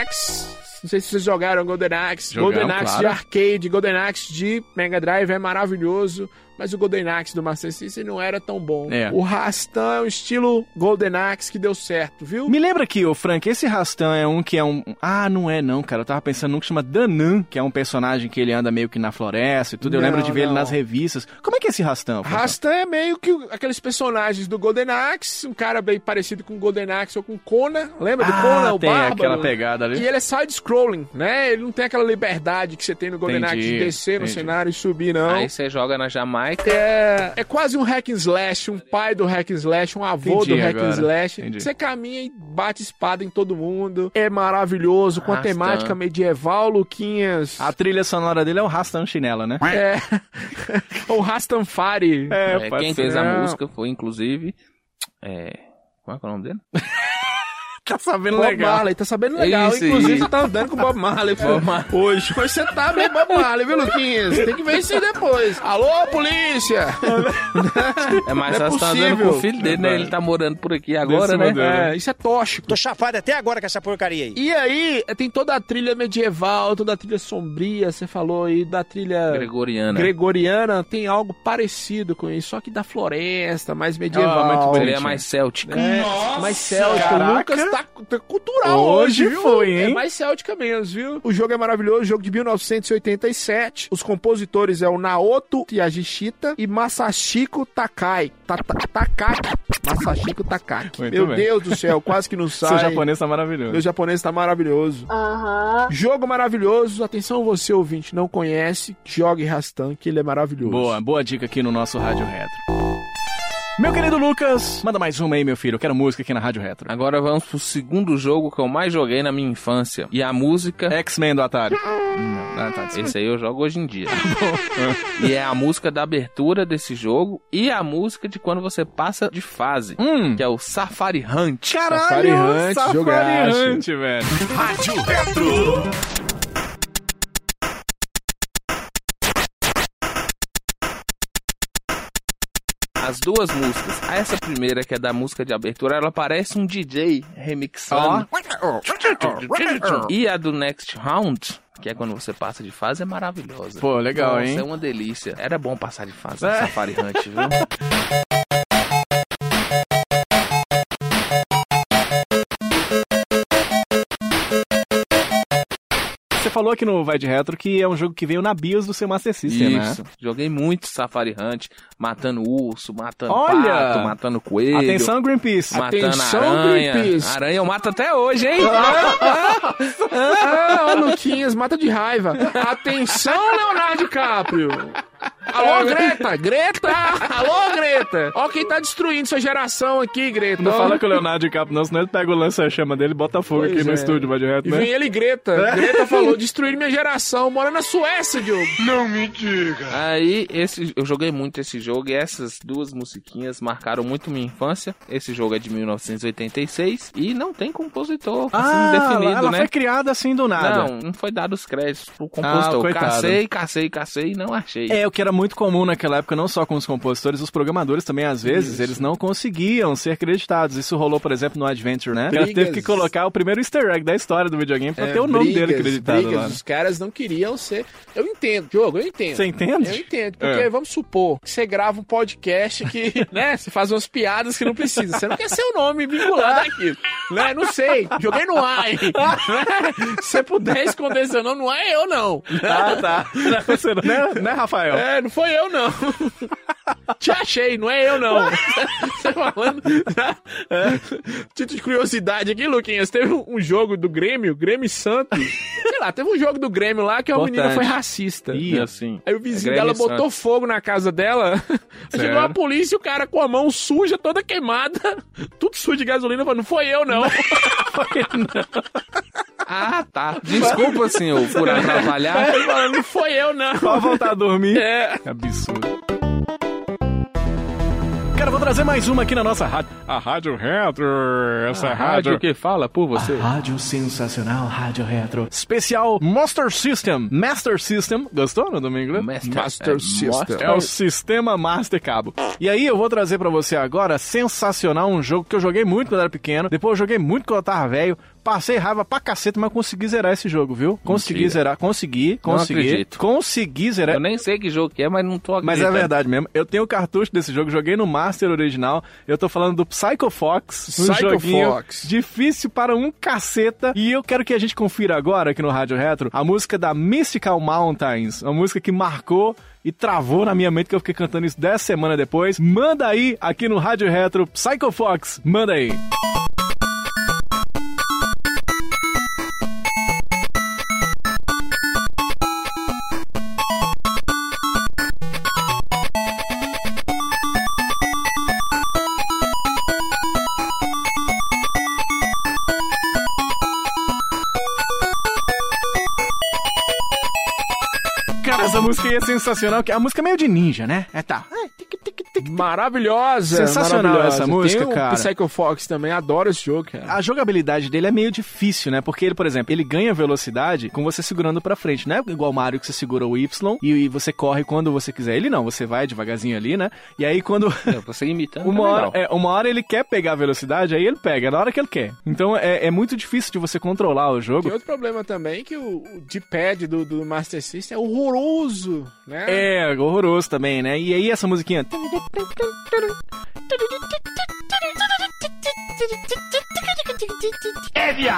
Axe. Não sei se vocês jogaram Golden Axe. Jogamos, Golden Axe de claro. arcade, Golden Axe de Mega Drive é maravilhoso. Mas o Golden Axe do Master System não era tão bom. É. O Rastan é um estilo Golden Axe que deu certo, viu? Me lembra aqui, ô Frank, esse Rastan é um que é um. Ah, não é não, cara. Eu tava pensando num que chama Danan, que é um personagem que ele anda meio que na floresta e tudo. Eu Não, lembro de ver ele não. nas revistas. Como é que é esse Rastan? Frank? Rastan é meio que o- aqueles personagens do Golden Axe, um cara bem parecido com o Golden Axe ou com Conan. Lembra do Ah, Conan, o tem Bárbaro? aquela pegada ali. E ele é side-scrolling, né? Ele não tem aquela liberdade que você tem no Golden Entendi, Axe de descer no entendi. cenário e subir, não. Aí você joga na Jamaica. É, é quase um hack and slash, um pai do hack and slash, um avô Entendi do hack and slash. entendi. Você caminha e bate espada em todo mundo. É maravilhoso, com a Rastan. temática medieval, Luquinhas. A trilha sonora dele é o Rastan Chinela, né? É. o Rastanfari. É, pode quem fez a música foi, inclusive. É. Como é que é o nome dele? Tá sabendo Bob legal. Marley, tá sabendo legal. Isso, Inclusive, isso. você tá andando com o Bob Marley pô, hoje. Hoje você tá bem Bob Marley, viu, Luquinhas? Tem que ver isso aí depois. Alô, polícia! É mais é fácil tá andando com o filho dele, né? Ele tá morando por aqui agora, né? modelo. É, isso é tóxico. Tô chapado até agora com essa porcaria aí. E aí, tem toda a trilha medieval, toda a trilha sombria, você falou aí, da trilha Gregoriana. gregoriana, tem algo parecido com isso, só que da floresta, mais medieval. Ah, muito Seria bonitinho. mais céltica. É, mais céltica. Caraca. O Lucas tá, tá cultural Hoje hoje, viu? foi, hein? É mais céltica mesmo, viu? O jogo é maravilhoso, jogo de 1987. Os compositores é o Naoto Yagishita e Masashiko Takai. Ta- ta- Takaki. Masashiko Takaki. Muito Meu bem. Deus do céu, quase que não sai. Seu japonês tá maravilhoso. Meu japonês tá maravilhoso. Jogo maravilhoso. Atenção, você ouvinte, não conhece, jogue Rastan, que ele é maravilhoso. Boa, boa dica aqui no nosso Rádio Retro. Meu querido Lucas, manda mais uma aí, meu filho. Eu quero música aqui na Rádio Retro. Agora vamos pro segundo jogo que eu mais joguei na minha infância. E a música. X-Men do Atari. Ah, tá. Esse aí eu jogo hoje em dia. e é a música da abertura desse jogo e a música de quando você passa de fase. Hum. Que é o Safari Hunt. Caralho, Safari Hunt, Safari jogaço. Hunt, velho. Rádio Retro. As duas músicas. Essa primeira, que é da música de abertura, ela parece um DJ remixando. E a do Next Round, que é quando você passa de fase, é maravilhosa. Pô, legal, Nossa, hein? É uma delícia. Era bom passar de fase no Safari Hunt, viu? falou aqui no Vai de Retro que é um jogo que veio na BIOS do seu Master System, Isso. né? Joguei muito Safari Hunt, matando urso, matando Olha! pato, matando coelho. Atenção, Greenpeace. Matando Atenção, aranha. Greenpeace. Aranha eu mato até hoje, hein? Ah, ó, Luquinhas, mata de raiva. Atenção, Leonardo DiCaprio. Alô, Greta! Greta! Alô, Greta! Ó quem tá destruindo sua geração aqui, Greta. Não fala com o Leonardo DiCaprio, não, senão ele pega o lança-chama dele e bota fogo Pois aqui no é. estúdio, Vai de Retro, E né? vem ele e Greta. Greta falou, destruir minha geração. Mora na Suécia, Diogo. Aí, esse, eu joguei muito esse jogo e essas duas musiquinhas marcaram muito minha infância. Esse jogo é de 1986 e não tem compositor assim, Ah, definido, ela né? foi criada assim do nada. Não, não foi dado os créditos pro compositor. Ah, cacei, cacei, cacei e não achei. É, o que era muito comum naquela época, não só com os compositores, os programadores também, às vezes, eles não conseguiam ser creditados. Isso rolou, por exemplo, no Adventure, né? Brigas. teve que colocar o primeiro easter egg da história do videogame pra ter o nome dele É, brigas, acreditado brigas. lá. né? Os caras não queriam ser. Eu entendo, Diogo, eu entendo. Você entende? Eu entendo. Porque É. vamos supor que você grava um podcast que, né, você faz umas piadas que não precisa. Você não quer seu nome vinculado àquilo. Né? Não sei. Joguei no ar. hein? Se você puder esconder seu nome, não é eu, não. Ah, tá. Não, você não- né, né, É, não foi eu, não. Te achei, não é eu, não. Você falando. É. Título de curiosidade aqui, Luquinhas. Teve um jogo do Grêmio, Grêmio Santos. Sei lá, teve um jogo do Grêmio lá que a menina foi racista. Ih, assim. Aí o vizinho Grêmio dela botou Santos. fogo na casa dela. Chegou a polícia e o cara com a mão suja, toda queimada, tudo sujo de gasolina, falou: não foi eu, não. Ah, tá. Desculpa, senhor, por atrapalhar. Ele falou, não foi eu, não. Pra voltar a dormir. É. Absurdo. Cara, eu vou trazer mais uma aqui na nossa rádio. A Rádio Retro. Essa A rádio que fala por você. Rádio sensacional, Rádio Retro. Especial Master System. Master System. Gostou no domingo? Master, Master é, System. Master- É o sistema Master Cabo. E aí eu vou trazer pra você agora, sensacional, um jogo que eu joguei muito quando era pequeno, depois eu joguei muito quando eu tava velho, passei raiva pra caceta, mas consegui zerar esse jogo, viu? Consegui Mentira. zerar, consegui, Não consegui. acredito. Consegui zerar. Eu nem sei que jogo que é, mas não tô Mas é verdade mesmo. Eu tenho o cartucho desse jogo, joguei no Master original. Eu tô falando do Psycho Fox. Um Psycho joguinho Fox. difícil para um caceta. E eu quero que a gente confira agora aqui no Rádio Retro a música da Mystical Mountains. Uma música que marcou e travou na minha mente que eu fiquei cantando isso 10 semanas depois. Manda aí aqui no Rádio Retro Psycho Fox. Manda aí. Cara, essa música aí é sensacional, a música é meio de ninja, né? É tá. Maravilhosa. Sensacional maravilhosa. essa música, Tem o cara. Psycho Fox também, adoro esse jogo, cara. A jogabilidade dele é meio difícil, né? Porque ele, por exemplo, ele ganha velocidade com você segurando pra frente. Não é igual o Mario que você segura o Y e, você corre quando você quiser. Ele não, você vai devagarzinho ali, né? E aí quando. Eu, Você imitando Uma tá hora, é, uma hora ele quer pegar a velocidade, aí ele pega, na hora que ele quer. Então é, é muito difícil de você controlar o jogo. Tem outro problema também, que o, o D-pad do, do Master System é horroroso, né? É, horroroso também, né? E aí essa musiquinha.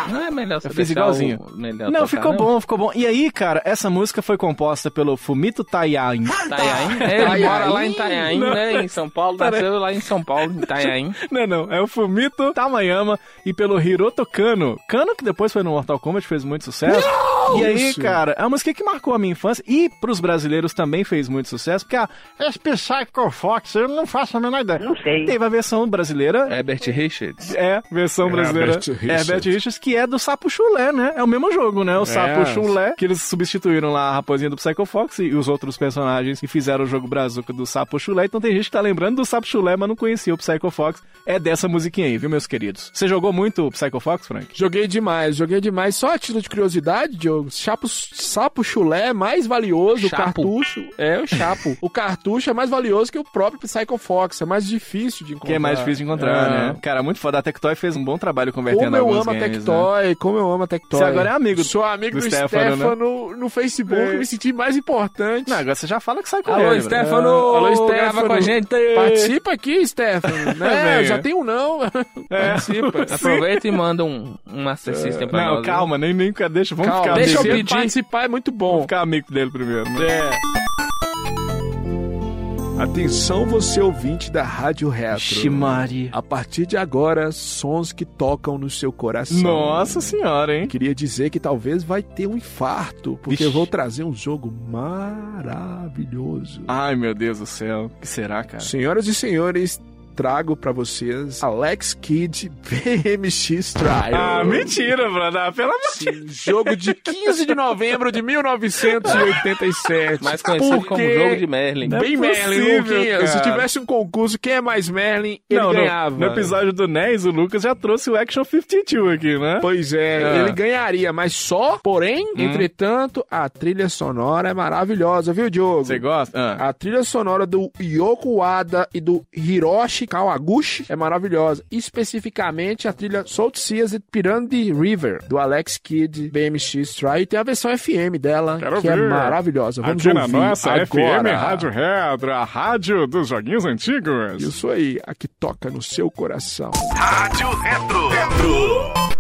Não é melhor você Eu fiz igualzinho. o- melhor Não, tocar, ficou bom, ficou bom. E aí, cara, essa música foi composta pelo Fumito Tayain. Itanhaém? É, ele mora lá em Não. né? Em São Paulo, nasceu lá em São Paulo, em Itanhaém. Não, não, é o Fumito Tamayama e pelo Hiroto Kano. Kano que depois foi no Mortal Kombat, fez muito sucesso. E aí, Isso. cara, é uma música que marcou a minha infância e pros brasileiros também fez muito sucesso, porque a esse Psycho Fox, eu não faço a menor ideia. Não sei. Teve a versão brasileira, Herbert Richards. É, versão brasileira. Herbert Richards. Herbert Richards, que é do Sapo Chulé, né? É o mesmo jogo, né? O Sapo Chulé, que eles substituíram lá a raposinha do Psycho Fox e os outros personagens e fizeram o jogo brazuca do Sapo Chulé. Então tem gente que tá lembrando do Sapo Chulé, mas não conhecia o Psycho Fox. É dessa musiquinha aí, viu, meus queridos? Você jogou muito o Psycho Fox, Frank? Joguei demais, joguei demais. Só a título de curiosidade, Diogo, chapo, sapo chulé é mais valioso, o Chapo. cartucho. É, o chapo. o cartucho é mais valioso que o próprio Psycho Fox, é mais difícil de encontrar. Que é mais difícil de encontrar, É. né? Cara, muito foda. A Tectoy fez um bom trabalho convertendo Como eu alguns amo a games, né? Tectoy, como eu amo a Tectoy. Você agora é amigo Sou amigo do do, Stefano, Stefano, né? no Facebook, É. me senti mais importante. Não, agora você já fala que sai com Alô, ele. né? Stefano! Alô, Stefano. Com a gente! Participa aqui, Stefano. né? Já tem um não. Participa. Aproveita e manda um, um Master System pra Não, nós. calma, nem, nem deixa. Vamos Calma, ficar deixa eu amigo dele. pedir. Participar é muito bom. Vamos ficar amigo dele primeiro. Né? É. Atenção você ouvinte da Rádio Retro. Shimari. A partir de agora, sons que tocam no seu coração. Nossa senhora, hein? Queria dizer que talvez vai ter um infarto, porque Vixe. eu vou trazer um jogo maravilhoso. Ai, meu Deus do céu. O que será, cara? Senhoras e senhores, trago pra vocês Alex Kidd BMX Trial. Ah, mentira, brother. Pelo amor de Sim, jogo de 15 de novembro de 1987. Mais conhecido como Porque- Jogo de Merlin. Não é Bem Merlin, possível, Luquinhas. Se cara. tivesse um concurso, quem é mais Merlin, ele Não, no- ganhava. No, episódio do NES, o Lucas já trouxe o Action 52 aqui, né? Pois é, Ah. ele ganharia, mas só, porém, entretanto, a trilha sonora é maravilhosa, viu, Diogo? Você gosta? Ah. A trilha sonora do Yoko Wada e do Hiroshi Kawaguchi é maravilhosa. Especificamente a trilha Salt Seas e Piranha River, do Alex Kidd BMX Try. E tem a versão FM dela, Quero que é ver. maravilhosa. Vamos Aqui na ouvir nossa agora. FM Rádio Retro, a rádio dos joguinhos antigos. Isso aí, a que toca no seu coração. Rádio Retro. Retro.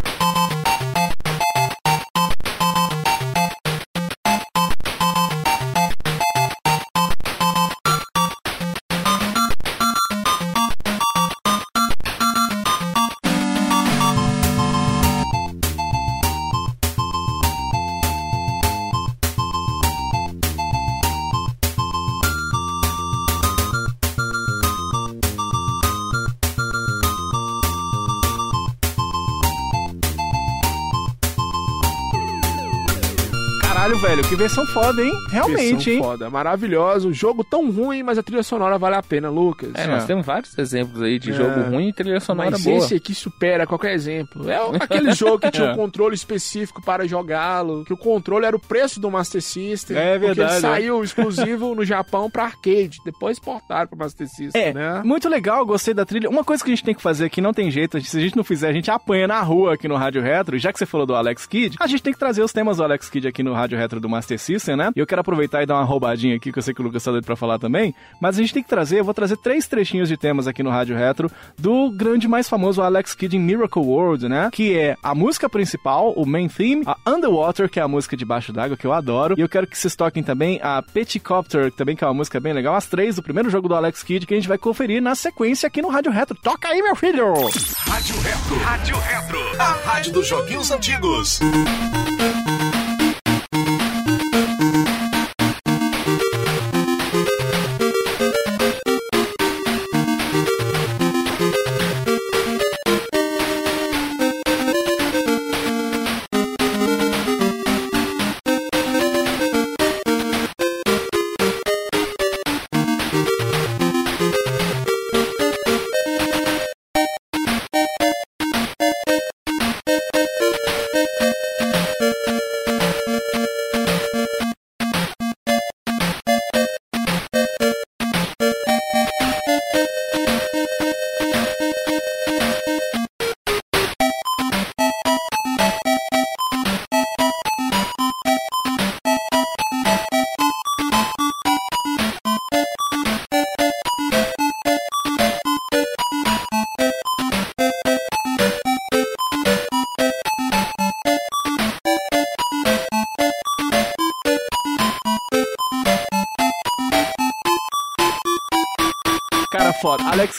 Velho, que versão foda, hein? Realmente, Versão hein? foda, maravilhosa. O jogo tão ruim, mas a trilha sonora vale a pena, Lucas. É, nós temos vários exemplos aí de É. jogo ruim e trilha sonora Mas boa. esse aqui supera qualquer exemplo. É aquele jogo que tinha É. um controle específico para jogá-lo, que o controle era o preço do Master System. É Porque verdade, ele saiu exclusivo no Japão para arcade, depois portaram para Master System, É, né? muito legal, gostei da trilha. Uma coisa que a gente tem que fazer aqui, não tem jeito, se a gente não fizer, a gente apanha na rua aqui no Rádio Retro. E já que você falou do Alex Kidd, a gente tem que trazer os temas do Alex Kidd aqui no Rádio Retro do Master System, né? E eu quero aproveitar e dar uma roubadinha aqui, que eu sei que o Lucas tá doido pra falar também. Mas a gente tem que trazer, eu vou trazer três trechinhos de temas aqui no Rádio Retro do grande mais famoso Alex Kidd em Miracle World, né? Que é a música principal, o main theme, a Underwater, que é a música debaixo d'água, que eu adoro. E eu quero que vocês toquem também a Petticopter, que também que é uma música bem legal. As três do primeiro jogo do Alex Kidd, que a gente vai conferir na sequência aqui no Rádio Retro. Toca aí, meu filho! Rádio Retro. Rádio Retro. A rádio dos joguinhos antigos.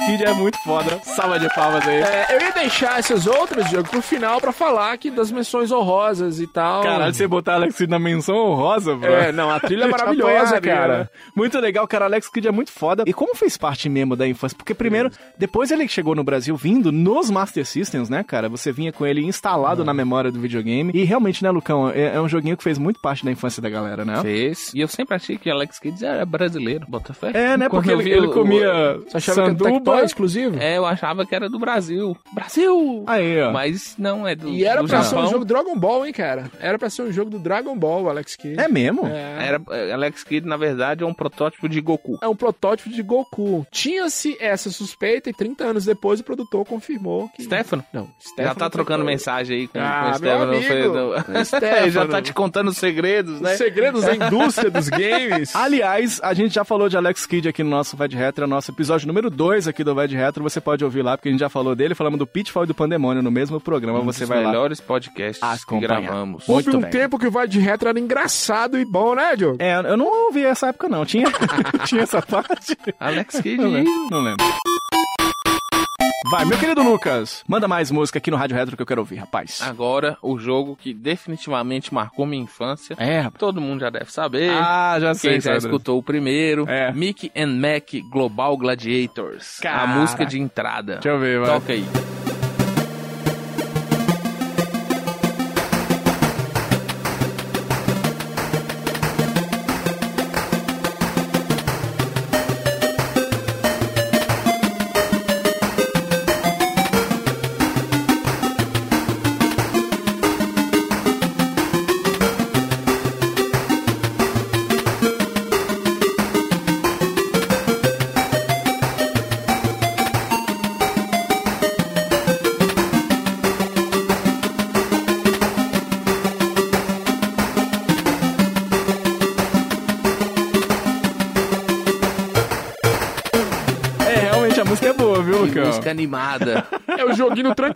Kidd é muito foda. Salva de palmas aí. É, eu ia deixar essas outras, Diogo, pro final pra falar aqui das menções honrosas e tal. Caralho, você botar Alex Kidd na menção honrosa, bro. É, não, a trilha é Eu maravilhosa, cara. né? Muito legal, cara. Alex Kidd é muito foda. E como fez parte mesmo da infância? Porque primeiro, depois ele chegou no Brasil vindo nos Master Systems, né, cara? Você vinha com ele instalado na memória do videogame. E realmente, né, Lucão? É, é um joguinho que fez muito parte da infância da galera, né? Fez. E eu sempre achei que Alex Kidd era brasileiro, Botafé. É, né? Quando Porque eu ele, vi ele comia era sanduba. Exclusivo? É, eu achava que era do Brasil. Brasil! Aí, ó. Mas não, é do, E era do pra ser Japão. um jogo Dragon Ball, hein, cara? Era pra ser um jogo do Dragon Ball, Alex Kidd. É mesmo? É. Era, é, Alex Kidd, na verdade, é um protótipo de Goku. É um protótipo de Goku. Tinha-se essa suspeita e 30 anos depois o produtor confirmou que... Stefano? Não, Já Stefano tá trocando Tectoy. mensagem aí com, Ah, com o Stefano. meu foi Stefano. já tá te contando os segredos, né? Os segredos da indústria dos games. Aliás, a gente já falou de Alex Kidd aqui no nosso Vai de Retro, é nosso episódio número 2 aqui do Vai de Retro. Você pode ouvir lá, porque a gente já falou dele, falamos do Pitfall e do Pandemônio no mesmo programa. Um você dos vai lá. melhores podcasts que gravamos. Muito Houve um bem. tempo que o Vai de Retro era engraçado e bom, né, Diogo? É, eu não ouvi essa época, não. Tinha, tinha essa parte? Alex Kidd Não lembro. Não lembro. Vai, meu querido Lucas, manda mais música aqui no Rádio Retro que eu quero ouvir, rapaz. Agora, o jogo que definitivamente marcou minha infância. É, rapaz. Todo mundo já deve saber. Ah, já sei. Quem já escutou o primeiro, É. Mickey and Mac Global Gladiators. Cara. A música de entrada. Deixa eu ver, vai. Toca aí.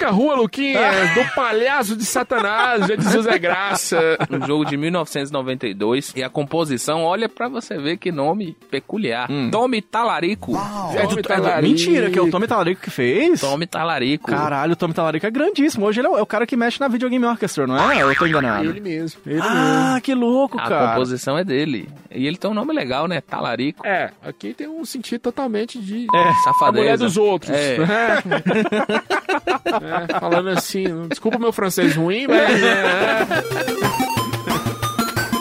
Joguinho Tranca-Rua, Luquinhas, do palhaço de Satanás, já diz o Zé Graça. um jogo de 1992. E a composição, olha pra você ver que nome peculiar. Hum. Tommy Talarico. É do- é do- mentira, que é o Tommy Talarico que fez? Tommy Talarico. Caralho, o Tommy Talarico é grandíssimo. Hoje ele é o, é o cara que mexe na Videogame Orchestra, não é? Eu tô enganado. Ele mesmo, ele Ah, que louco, A cara. composição é dele. E ele tem um nome legal, né? Talarico. É, aqui tem um sentido totalmente de É, a Safadeza. mulher dos outros. É. É, falando assim, desculpa o meu francês ruim, mas... é,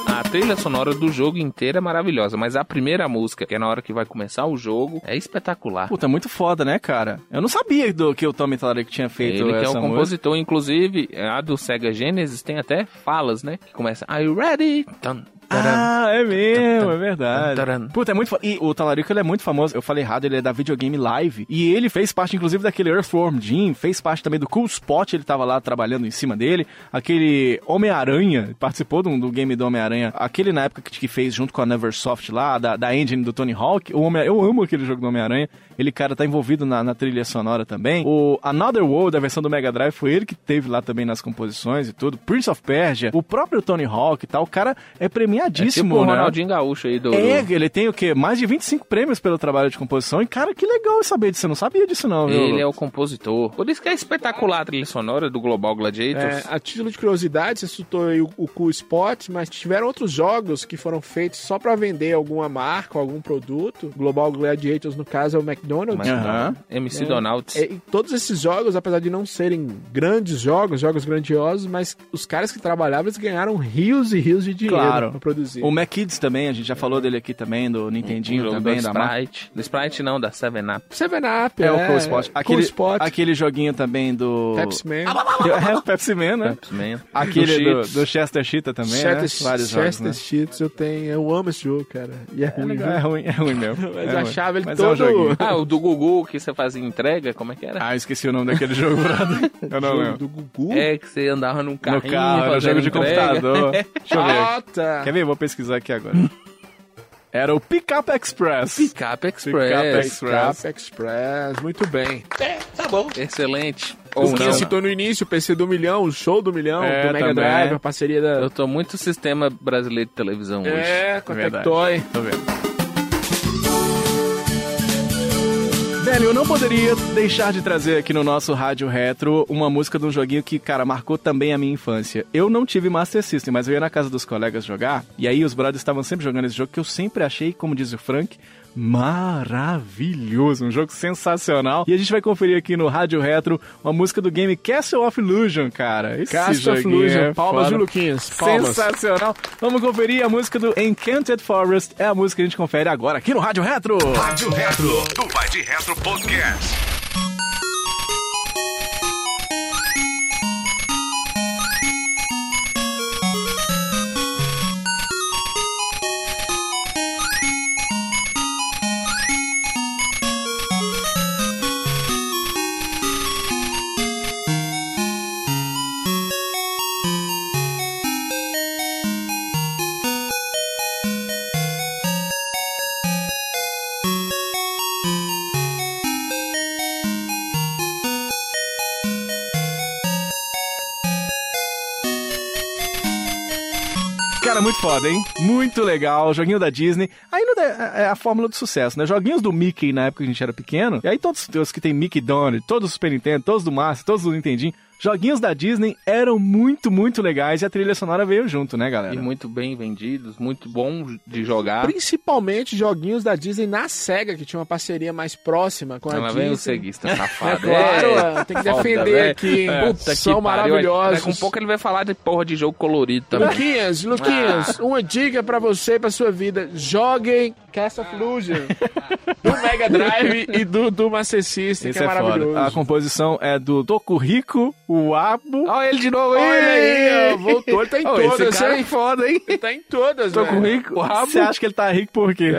A trilha sonora do jogo inteiro é maravilhosa, mas a primeira música, que é na hora que vai começar o jogo, é espetacular. Puta, muito foda, né, cara? Eu não sabia do que o Tommy Tallarico tinha feito Ele que é o música. compositor, inclusive, a do Sega Genesis tem até falas, né? Que começa, Are you ready? Taram. Ah, é mesmo, é verdade. Puta, é muito. E o Talarico, ele é muito famoso. Eu falei errado, ele é da Videogame Live. E ele fez parte, inclusive, daquele Earthworm Jim. Fez parte também do Cool Spot. Ele tava lá trabalhando em cima dele. Aquele Homem-Aranha. Participou do, do game do Homem-Aranha. Aquele na época que, que fez junto com a Neversoft lá, da, da engine do Tony Hawk. O Homem eu amo aquele jogo do Homem-Aranha. Ele, cara, tá envolvido na, na trilha sonora também. O Another World, a versão do Mega Drive, foi ele que teve lá também nas composições e tudo. Prince of Persia, o próprio Tony Hawk e tal. O cara é É premiadíssimo, tipo o né? Ronaldinho Gaúcho aí do... É, do- ele tem o quê? Mais de 25 prêmios pelo trabalho de composição. E, cara, que legal saber disso. Eu não sabia disso, não, viu? Ele é o compositor. Por isso que é espetacular a trilha sonora do Global Gladiators. É, a título de curiosidade, você citou aí o, o Cool Spot, mas tiveram outros jogos que foram feitos só pra vender alguma marca, algum produto. Global Gladiators, no caso, é o McDonald's. Não. MC É. Donalds. É, e todos esses jogos, apesar de não serem grandes jogos, jogos grandiosos, mas os caras que trabalhavam, eles ganharam rios e rios de dinheiro Claro. Produzir. O McKids também, a gente já falou dele aqui também, do Nintendinho jogo também, do da. Sprite. Do Sprite não, da 7-Up. Seven Up, É, o Cool Spot. Cool Aquele, Spot, aquele joguinho também do... Pepsi Man, É, o Pepsi Man, né? Pepsi Man. Aquele do, Cheetos. do Chester Cheetah também, né? Chester, Vários Chester jogos, né? Cheetos, eu tenho, eu amo esse jogo, cara. E é, É, ruim, legal, viu? é ruim, é ruim mesmo. Mas É eu ruim. achava ele Mas é um todo- joguinho. Ah, o do Gugu que você fazia entrega, como é que era? Ah, esqueci o nome daquele jogo, brother. Eu não jogo lembro. do Gugu. É, que você andava num No carrinho carro, era jogo de entrega. computador. Deixa eu ver. Ah, tá. Quer ver? Vou pesquisar aqui agora. Era o Pickup Express. Pickup Express. Pickup Express. Cap Express, muito bem. Excelente. Ou Ou que não. citou no início, o PC do Milhão, o show do Milhão, É, do Mega também. Drive, a parceria da... Eu tô muito sistema brasileiro de televisão hoje. É, com a. Tectoy. Tô vendo. Velho, eu não poderia deixar de trazer aqui no nosso Rádio Retro uma música de um joguinho que, cara, marcou também a minha infância. Eu não tive Master System, mas eu ia na casa dos colegas jogar, e aí os brothers estavam sempre jogando esse jogo que eu sempre achei, como diz o Frank, maravilhoso, um jogo sensacional. E a gente vai conferir aqui no Rádio Retro uma música do game Castle of Illusion, cara. Esse Castle of Illusion, é palmas de Luquinhas, palmas. Sensacional. Vamos conferir a música do Enchanted Forest. É a música que a gente confere agora aqui no Rádio Retro. Rádio Retro, do Vai de Retro Podcast. Muito foda, hein? Muito legal. Joguinho da Disney. Aí não dá- é a fórmula do sucesso, né? Joguinhos do Mickey na época que a gente era pequeno. E aí todos os que tem Mickey Donald, todos os Super Nintendo, todos do Master, todos do Nintendinho. Joguinhos da Disney eram muito, muito legais e a trilha sonora veio junto, né, galera? E muito bem vendidos, muito bom de jogar. Principalmente joguinhos da Disney na SEGA, que tinha uma parceria mais próxima com a Ela Disney. vem o ceguista É safado. claro, É. tem que Foda, defender velho. aqui. É. Puta, são que pariu. maravilhosos. Daqui um pouco ele vai falar de porra de jogo colorido também. Luquinhas, Luquinhas, uma dica pra você e pra sua vida. Joguem Castle of Illusion do Mega Drive e do, do Master System, Esse que é, é maravilhoso. foda. A composição é do Tokurico Uabo. Olha ele de novo aí. Olha aí, ó, voltou, ele tá em Ô, todas, Esse cara hein? é foda, hein? Ele tá em todas, Tô com velho. rico, rabo. Você acha que ele tá rico por quê?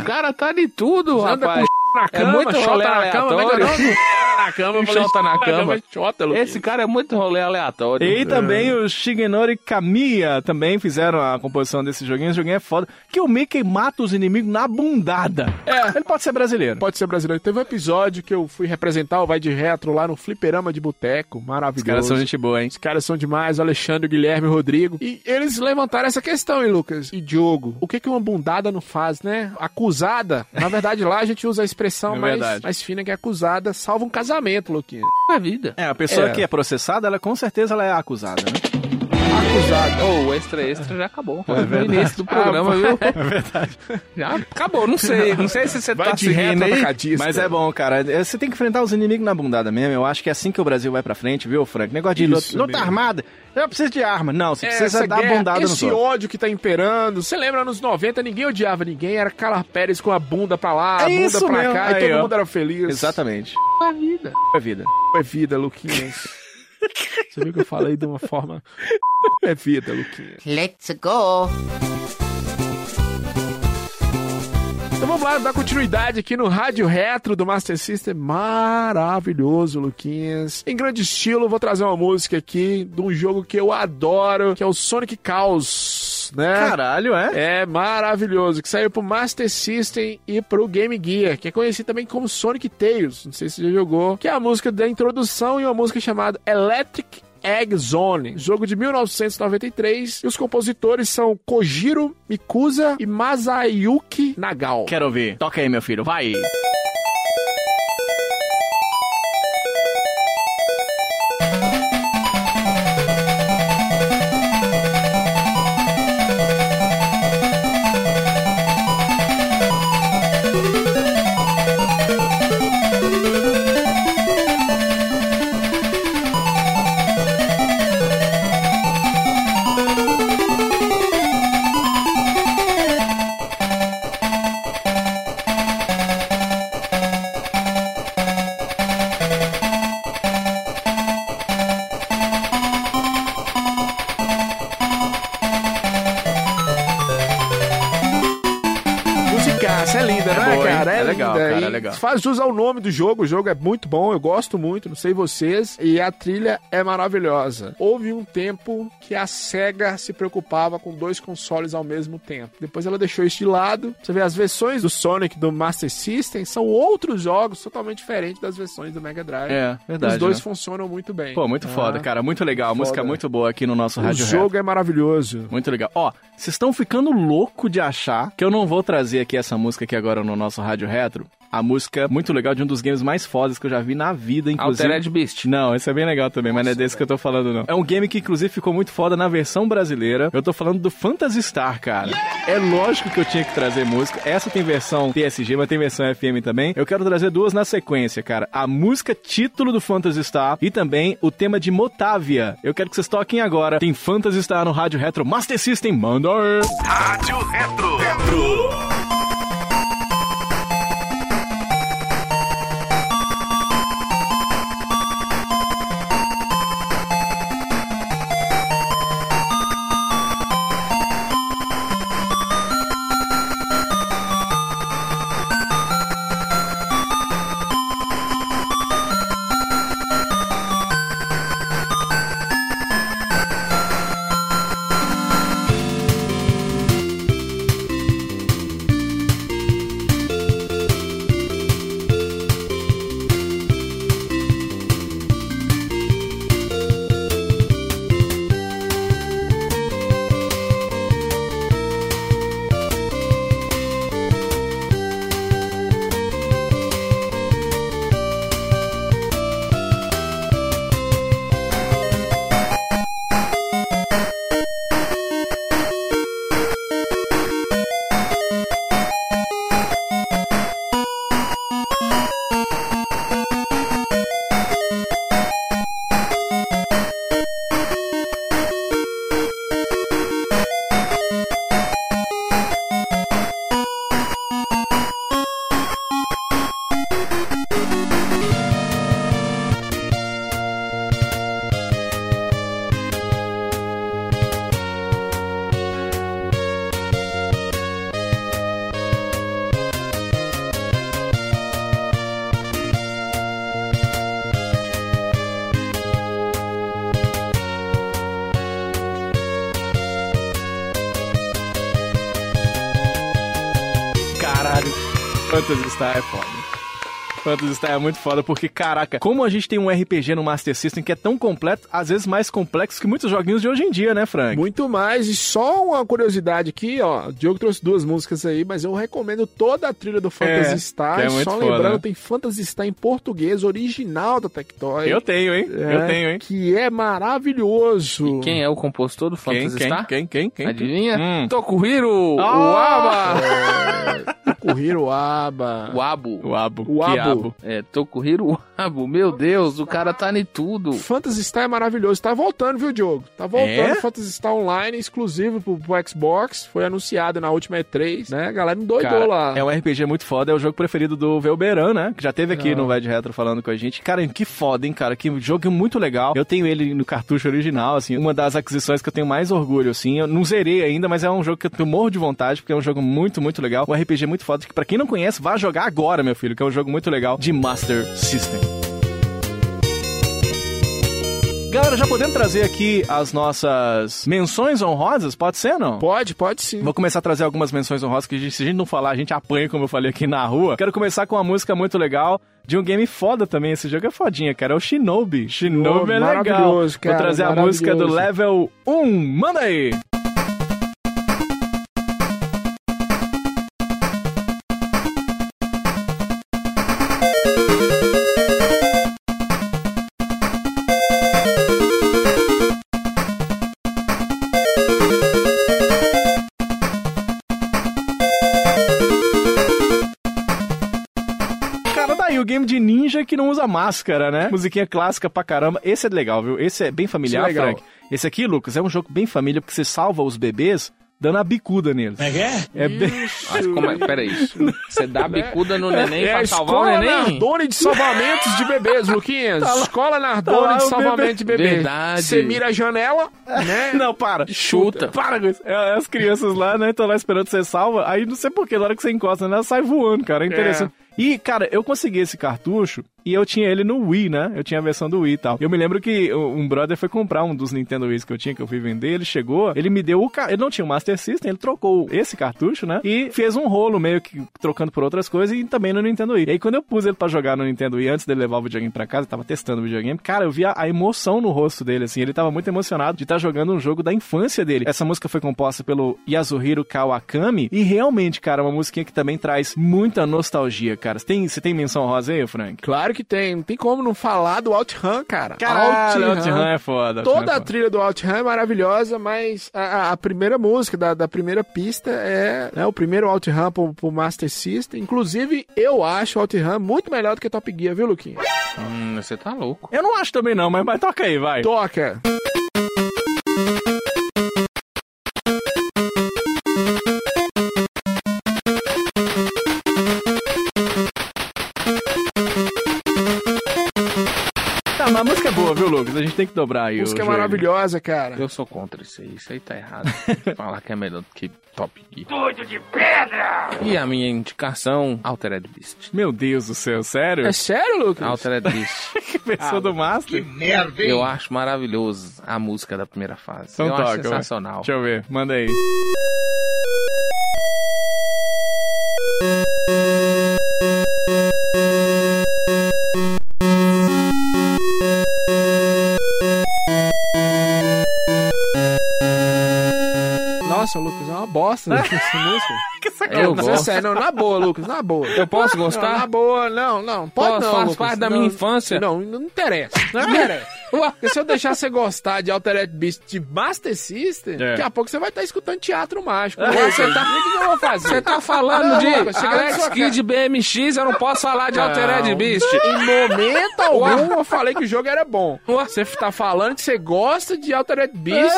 O cara tá de tudo, Anda rapaz. Na É cama, muito chota rolê na cama, é é aleatório. nome? na cama, Chota na cama. Chota. Esse cara é muito rolê aleatório. E também o Shigenori Kamiya também fizeram a composição desse joguinho. Esse joguinho é foda. Que o Mickey mata os inimigos na bundada. É. Ele pode ser brasileiro. Pode ser brasileiro. Teve um episódio que eu fui representar o Vai de Retro lá no Fliperama de Boteco. Os Maravilhoso. caras são gente boa, hein? Os caras são demais, o Alexandre, o Guilherme, o Rodrigo. E eles levantaram essa questão, hein, Lucas? E Diogo, o que que uma bundada não faz, né? Acusada. Na verdade, lá a gente usa a expressão É mais, mais fina que acusada salva um casamento, Luquinha. É vida. É, a pessoa É. que é processada, ela com certeza ela é acusada, né? Usado. Ô, o extra extra já acabou. no início do programa, viu? É verdade. Já acabou, não sei. Não sei se você Vai tá de reto, seguindo aí. atacadista. Mas é bom, cara. É, Você tem que enfrentar os inimigos na bundada mesmo. Eu acho que é assim que o Brasil vai pra frente, viu, Frank? Negócio de luta, Isso luta armada. Eu preciso de arma. Não, você precisa Essa dar guerra, bundada nos esse outros. ódio que tá imperando. Você lembra, anos 90, ninguém odiava ninguém. Era Carla Pérez com a bunda pra lá, a É bunda isso pra mesmo. cá. Aí, e todo ó. mundo era feliz. Exatamente. É a vida. É vida. É vida, Luquinhas. Você viu que eu falei de uma forma... É vida, Luquinhas. Let's go. Então vamos lá, dar continuidade aqui no Rádio Retro do Master System. Maravilhoso, Luquinhas. Em grande estilo, vou trazer uma música aqui de um jogo que eu adoro, que é o Sonic Chaos, né? Caralho, é? É maravilhoso, que saiu pro Master System e pro Game Gear, que é conhecido também como Sonic Tales, não sei se você já jogou, que é a música da introdução e uma música chamada Electric Egg Zone, jogo de 1993, e os compositores são Kojiro Mikusa e Masayuki Nagao. Quero ouvir. Toca aí, meu filho. Vai. Musicaça, cara, E é ao nome do jogo, o jogo é muito bom, eu gosto muito, não sei vocês, e a trilha é maravilhosa. Houve um tempo que a SEGA se preocupava com dois consoles ao mesmo tempo. Depois ela deixou isso de lado. Você vê, as versões do Sonic do Master System são outros jogos totalmente diferentes das versões do Mega Drive. É, verdade. Os dois né? funcionam muito bem. Pô, muito Ah, foda, cara. Muito legal. Música foda. muito boa aqui no nosso O Rádio Retro. jogo é maravilhoso. Muito legal. Ó, vocês estão ficando louco de achar que eu não vou trazer aqui essa música aqui agora no nosso Rádio Retro. A música muito legal de um dos games mais fodas que eu já vi na vida, inclusive. Altered Beast. Não, esse é bem legal também, mas não é desse que eu tô falando, não. É um game que, inclusive, ficou muito foda na versão brasileira. Eu tô falando do Phantasy Star, cara. É lógico que eu tinha que trazer música. Essa tem versão TSG, mas tem versão FM também. Eu quero trazer duas na sequência, cara. A música título do Phantasy Star e também o tema de Motávia. Eu quero que vocês toquem agora. Tem Phantasy Star no Rádio Retro Master System. Manda! aí. Rádio Retro. Retro. Star é foda. Phantasy Star é muito foda, porque, caraca, como a gente tem um RPG no Master System que é tão completo, às vezes mais complexo que muitos joguinhos de hoje em dia, né, Frank? Muito mais, e só uma curiosidade aqui, ó. O Diogo trouxe duas músicas aí, mas eu recomendo toda a trilha do Phantasy É, Star. que é muito só foda, lembrando, né? tem Phantasy Star em português, original da Tectoy. Eu tenho, hein? É, Eu tenho, hein? Que é maravilhoso. Quem é o compositor do Quem, Phantasy quem, Star? quem, quem, quem? Adivinha? Hum. Tokuhiro Ah! Uaba. Tokuhiro Aba. Uabo. O Abo. O Abo. Quiabo. É, Tokuhiro Uabo. Meu Deus, o cara tá em tudo. Phantasy Star é maravilhoso. Tá voltando, viu, Diogo? Tá voltando. É? Phantasy Star Online, exclusivo pro, pro Xbox. Foi anunciado na última E3, né? A galera endoidou Cara, lá. é um RPG muito foda, é o jogo preferido do Velberan, né? Que já teve aqui Ah. no Vai de Retro falando com a gente. Cara, que foda, hein, cara? Que jogo muito legal. Eu tenho ele no cartucho original, assim, uma das aquisições que eu tenho mais orgulho, assim. Eu não zerei ainda, mas é um jogo que eu morro de vontade, porque é um jogo muito, muito legal. Um RPG muito que pra quem não conhece, vá jogar agora, meu filho, que é um jogo muito legal de Master System. Galera, já podemos trazer aqui as nossas menções honrosas? Pode ser, não? Pode, pode sim. Vou começar a trazer algumas menções honrosas que a gente- se a gente não falar, a gente apanha, como eu falei aqui na rua. Quero começar com uma música muito legal. De um game foda também, esse jogo é fodinha, cara. É o Shinobi. Shinobi é legal. maravilhoso, cara, Vou trazer a música do level 1. Manda aí! Que não usa máscara, né? Musiquinha clássica pra caramba. Esse é legal, viu? Esse é bem familiar, Esse é. Frank. Esse aqui, Lucas, é um jogo bem família porque você salva os bebês dando a bicuda neles. É É bem... Mas como é? Peraí. Você dá bicuda no neném É a pra salvar o Escola neném? Nardone de Salvamentos de Bebês, Luquinhas. Escola tá Nardone lá de Salvamento de Bebês. Verdade. Você mira a janela, né? Não, para. Chuta. Para com isso. É, as crianças lá, né, estão lá esperando você salva. Aí não sei porquê, na hora que você encosta nela, sai voando, cara. É interessante. E, cara, eu consegui esse cartucho e eu tinha ele no Wii, né? Eu tinha a versão do Wii e tal. Eu me lembro que um brother foi comprar um dos Nintendo Wii's que eu tinha, que eu fui vender. Ele chegou, ele me deu o. Ca... Ele não tinha o Master System, ele trocou esse cartucho, né? E fez um rolo meio que trocando por outras coisas e também no Nintendo Wii. E aí, quando eu pus ele pra jogar no Nintendo Wii, antes dele levar o videogame pra casa, tava testando o videogame, cara, eu via a emoção no rosto dele, assim. Ele tava muito emocionado de estar jogando um jogo da infância dele. Essa música foi composta pelo Yasuhiro Kawakami e realmente, cara, é uma musiquinha que também traz muita nostalgia, cara. Você tem, você tem menção rosa aí, Frank? Claro que tem. Não tem como não falar do OutRun, cara. Caralho, OutRun é foda. Toda OutRun é a foda. trilha do OutRun é maravilhosa, mas a, a- a primeira música da, da primeira pista é né, o primeiro OutRun pro, pro Master System. Inclusive, eu acho o OutRun muito melhor do que Top Gear, viu, Luquinha? Hum, você tá louco. Eu não acho também não, mas, mas toca aí, vai. Toca! Lucas? A gente tem que dobrar aí. Música o é maravilhosa, cara. Eu sou contra isso aí. Isso aí tá errado. Falar que é melhor do que Top Gear. Doido de pedra! E a minha indicação, Altered Beast. Meu Deus do céu, sério? É sério, Lucas? Altered Beast. Que pessoa do Master? Eu acho maravilhoso a música da primeira fase. Então eu toca, acho vai. sensacional. Deixa eu ver, manda aí. Nossa, Lucas, é uma bosta essa música. Eu Mas é gosto. sério, não, na boa, Lucas, na boa. Eu posso Não, gostar? na boa, não, não. Pode Pô, não, faz Lucas. parte da Não, minha infância. Não, não interessa. Não interessa. Porque se eu deixar você gostar de Altered Beast de Master System, É. daqui a pouco você vai estar escutando teatro mágico. Lucas. você tá- o que que eu vou fazer? Você tá falando Não, de Alex Kidd BMX, eu não posso falar de Altered Beast. Em momento algum eu falei que o jogo era bom. Você tá falando que você gosta de Altered Beast?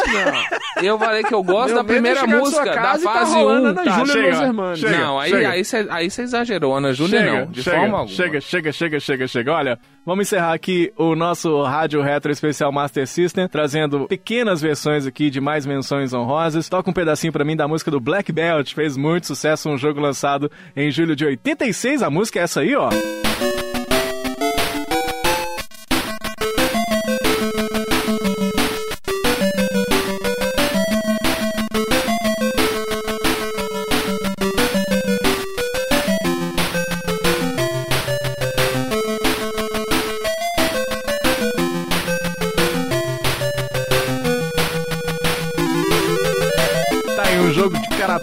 Não. Eu falei que eu gosto Meu da é primeira música, da tá fase rolando 1. Ana Tá, Júlia chega, chega. não, aí, aí, você, aí você exagerou, Ana Júlia Chega, não, de chega, forma alguma. chega, chega, chega, chega, chega. Olha, vamos encerrar aqui o nosso Rádio Retro Especial Master System, trazendo pequenas versões aqui de mais menções honrosas. Toca um pedacinho pra mim da música do Black Belt, fez muito sucesso, um jogo lançado em julho de 86. A música é essa aí, ó.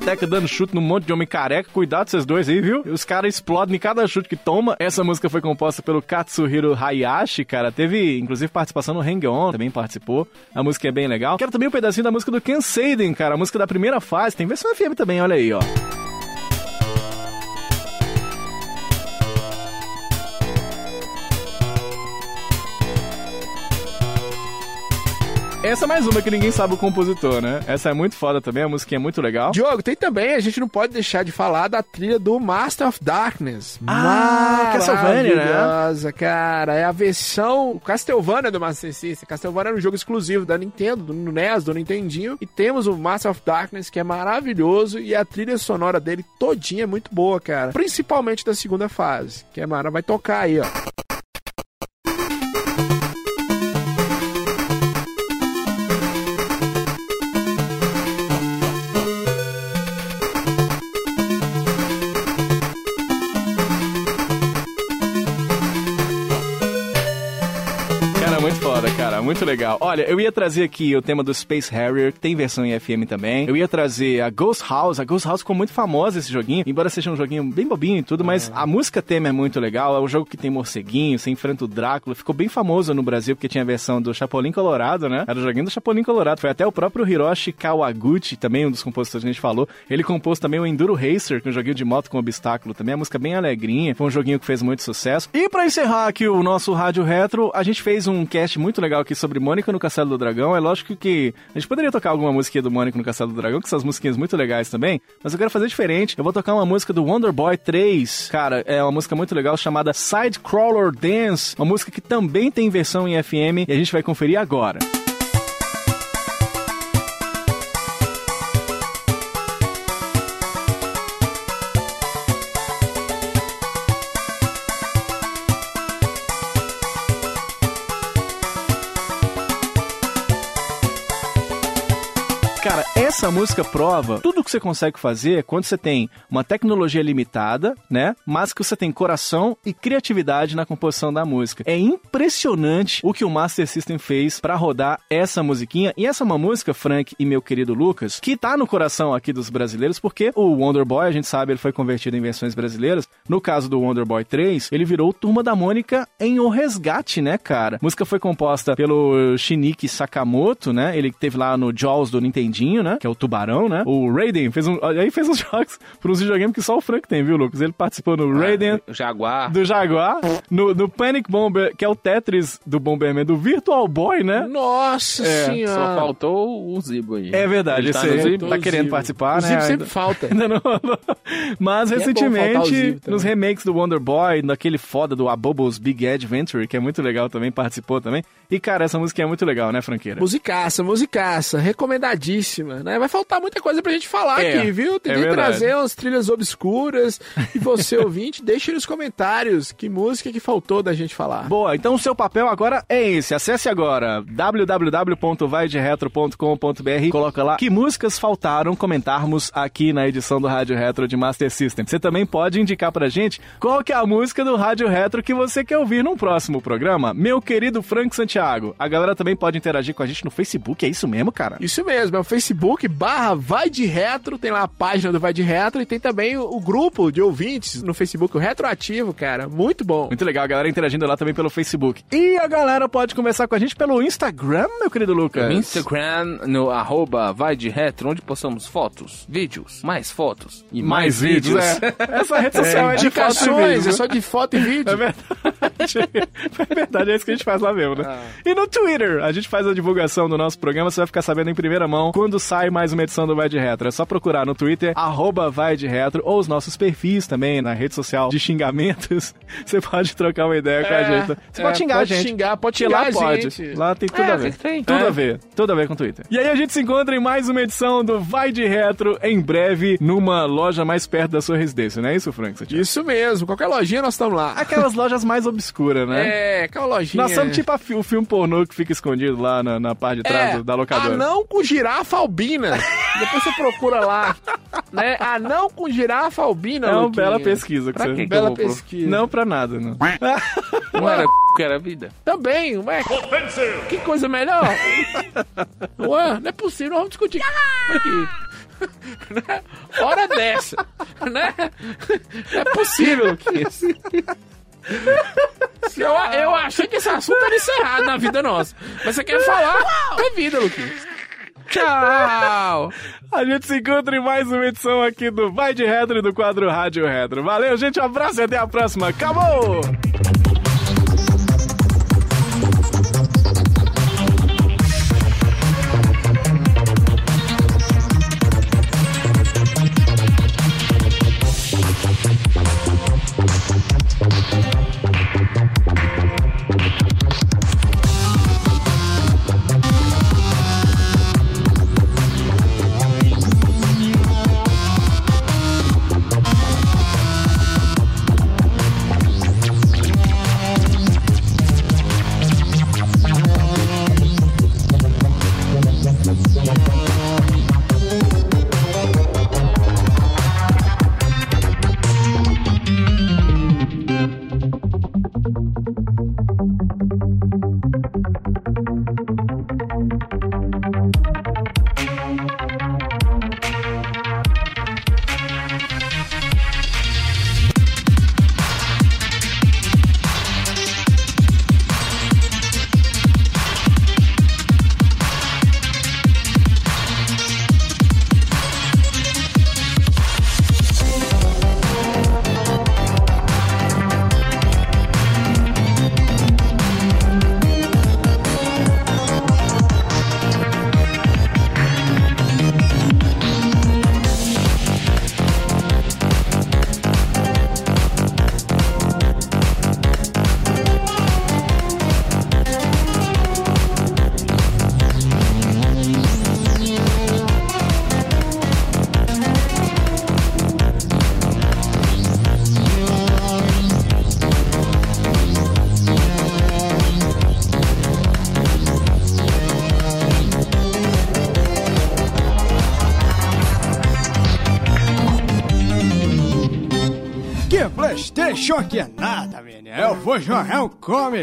De karateca dando chute num monte de homem careca. Cuidado vocês dois aí, viu? Os caras explodem em cada chute que toma. Essa música foi composta pelo Katsuhiro Hayashi, cara. Teve, inclusive, participação no Hang On, também participou. A música é bem legal. Quero também um pedacinho da música do Ken Seiden, cara. A música da primeira fase. Tem versão FM também, olha aí, ó. Essa é mais uma que ninguém sabe o compositor, né? Essa é muito foda também, a musiquinha é muito legal. Diogo, tem também, a gente não pode deixar de falar da trilha do Master of Darkness. Ah, Castlevania, né? Maravilhosa, cara. É a versão Castlevania do Master System. Castlevania era um jogo exclusivo da Nintendo, do NES, do Nintendinho. E temos o Master of Darkness, que é maravilhoso. E a trilha sonora dele todinha é muito boa, cara. Principalmente da segunda fase, que é mara vai tocar aí, ó. Muito legal. Olha, eu ia trazer aqui o tema do Space Harrier, que tem versão em FM também. Eu ia trazer a Ghost House. A Ghost House ficou muito famosa esse joguinho, embora seja um joguinho bem bobinho e tudo, mas a música tema é muito legal. É um jogo que tem morceguinho, você enfrenta o Drácula. Ficou bem famoso no Brasil, porque tinha a versão do Chapolin Colorado, né? Era o joguinho do Chapolin Colorado. Foi até o próprio Hiroshi Kawaguchi, também um dos compositores que a gente falou. Ele compôs também o Enduro Racer, que é um joguinho de moto com obstáculo também. A música bem alegrinha. Foi um joguinho que fez muito sucesso. E pra encerrar aqui o nosso Rádio Retro, a gente fez um cast muito legal aqui sobre Mônica no Castelo do Dragão. É lógico que a gente poderia tocar alguma música do Mônica no Castelo do Dragão, que são as musiquinhas muito legais também, mas eu quero fazer diferente. Eu vou tocar uma música do Wonder Boy 3. Cara, é uma música muito legal chamada Side Crawler Dance, uma música que também tem versão em FM e a gente vai conferir agora. Essa música prova tudo que você consegue fazer quando você tem uma tecnologia limitada, né? Mas que você tem coração e criatividade na composição da música. É impressionante o que o Master System fez pra rodar essa musiquinha. E essa é uma música, Frank e meu querido Lucas, que tá no coração aqui dos brasileiros, porque o Wonder Boy, a gente sabe, ele foi convertido em versões brasileiras. No caso do Wonder Boy 3, ele virou Turma da Mônica em O Resgate, né, cara? A música foi composta pelo Shiniki Sakamoto, né? Ele teve lá no Jaws do Nintendinho, né? Que é o tubarão, né? O Raiden fez um. Aí fez uns jogos para uns videogames que só o Frank tem, viu, Lucas? Ele participou no Raiden. O Jaguar. Do Jaguar, no, no Panic Bomber, que é o Tetris do Bomberman, do Virtual Boy, né? Nossa É, senhora. Só faltou o Zibo aí. É verdade, Ele tá esse Zibo. tá querendo Zibo. participar, O né? Zibo sempre Ainda- falta. Ainda não rolou. Mas E é o recentemente, também. nos remakes do Wonder Boy, naquele foda do Abobo's Big Adventure, que é muito legal também, participou também. E, cara, essa música é muito legal, né, Franqueira? Musicaça, musicaça, recomendadíssima, né? Vai faltar muita coisa pra gente falar É, aqui, viu? Tentei é trazer umas trilhas obscuras e você, ouvinte, deixe nos comentários que música que faltou da gente falar. Boa, então o seu papel agora é esse. Acesse agora www.vaideretro.com.br coloca lá que músicas faltaram comentarmos aqui na edição do Rádio Retro de Master System. Você também pode indicar pra gente qual que é a música do Rádio Retro que você quer ouvir num próximo programa. Meu querido Frank Santiago, a galera também pode interagir com a gente no Facebook, é isso mesmo, cara? Isso mesmo, é o Facebook barra Vai de Retro, tem lá a página do Vai de Retro e tem também o, o grupo de ouvintes no Facebook, o Retroativo, cara, muito bom. Muito legal, a galera interagindo lá também pelo Facebook. E a galera pode conversar com a gente pelo Instagram, meu querido Lucas. No Instagram, no arroba vai de retro, onde postamos fotos, vídeos, mais fotos e mais, vídeos. é. Essa rede social é, de foto e Indicações, vídeo. é só de foto e vídeo. É verdade. É verdade, é isso que a gente faz lá mesmo, né? Ah. E no Twitter, a gente faz a divulgação do nosso programa, você vai ficar sabendo em primeira mão quando sai mais uma edição do Vai de Retro. É só procurar no Twitter, arroba Vai de Retro, ou os nossos perfis também na rede social de xingamentos. Você pode trocar uma ideia com a gente. Você é, pode xingar pode a gente. xingar, pode lá xingar a pode. gente. Lá tem tudo É, a ver. tem? Tudo É. a ver. Tudo a ver com o Twitter. E aí a gente se encontra em mais uma edição do Vai de Retro, em breve, numa loja mais perto da sua residência, não é isso, Frank? Isso mesmo, qualquer lojinha nós estamos lá. Aquelas lojas mais obscuras, né? É, aquela lojinha. Nós somos tipo o filme pornô que fica escondido lá na, na parte de trás é, da locadora. Anão com girafa albina. Depois você procura lá. Né? Anão com girafa albina. É uma Luquinha. bela pesquisa. Que Pra você... que Bela pro- pesquisa. Não pra nada, não. Não era c... que era vida. Também, ué. Que coisa melhor. Ué, não é possível, nós vamos discutir. Aqui. Né? Hora dessa, né? Não é possível que isso. Eu, eu achei que esse assunto era encerrado na vida nossa. Mas você quer falar? É vida, Luquinhas. Tchau! A gente se encontra em mais uma edição aqui do Vai de Retro e do quadro Rádio Retro. Valeu, gente, um abraço e até a próxima. Acabou!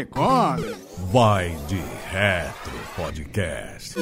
Come, come. Vai de Retro Podcast.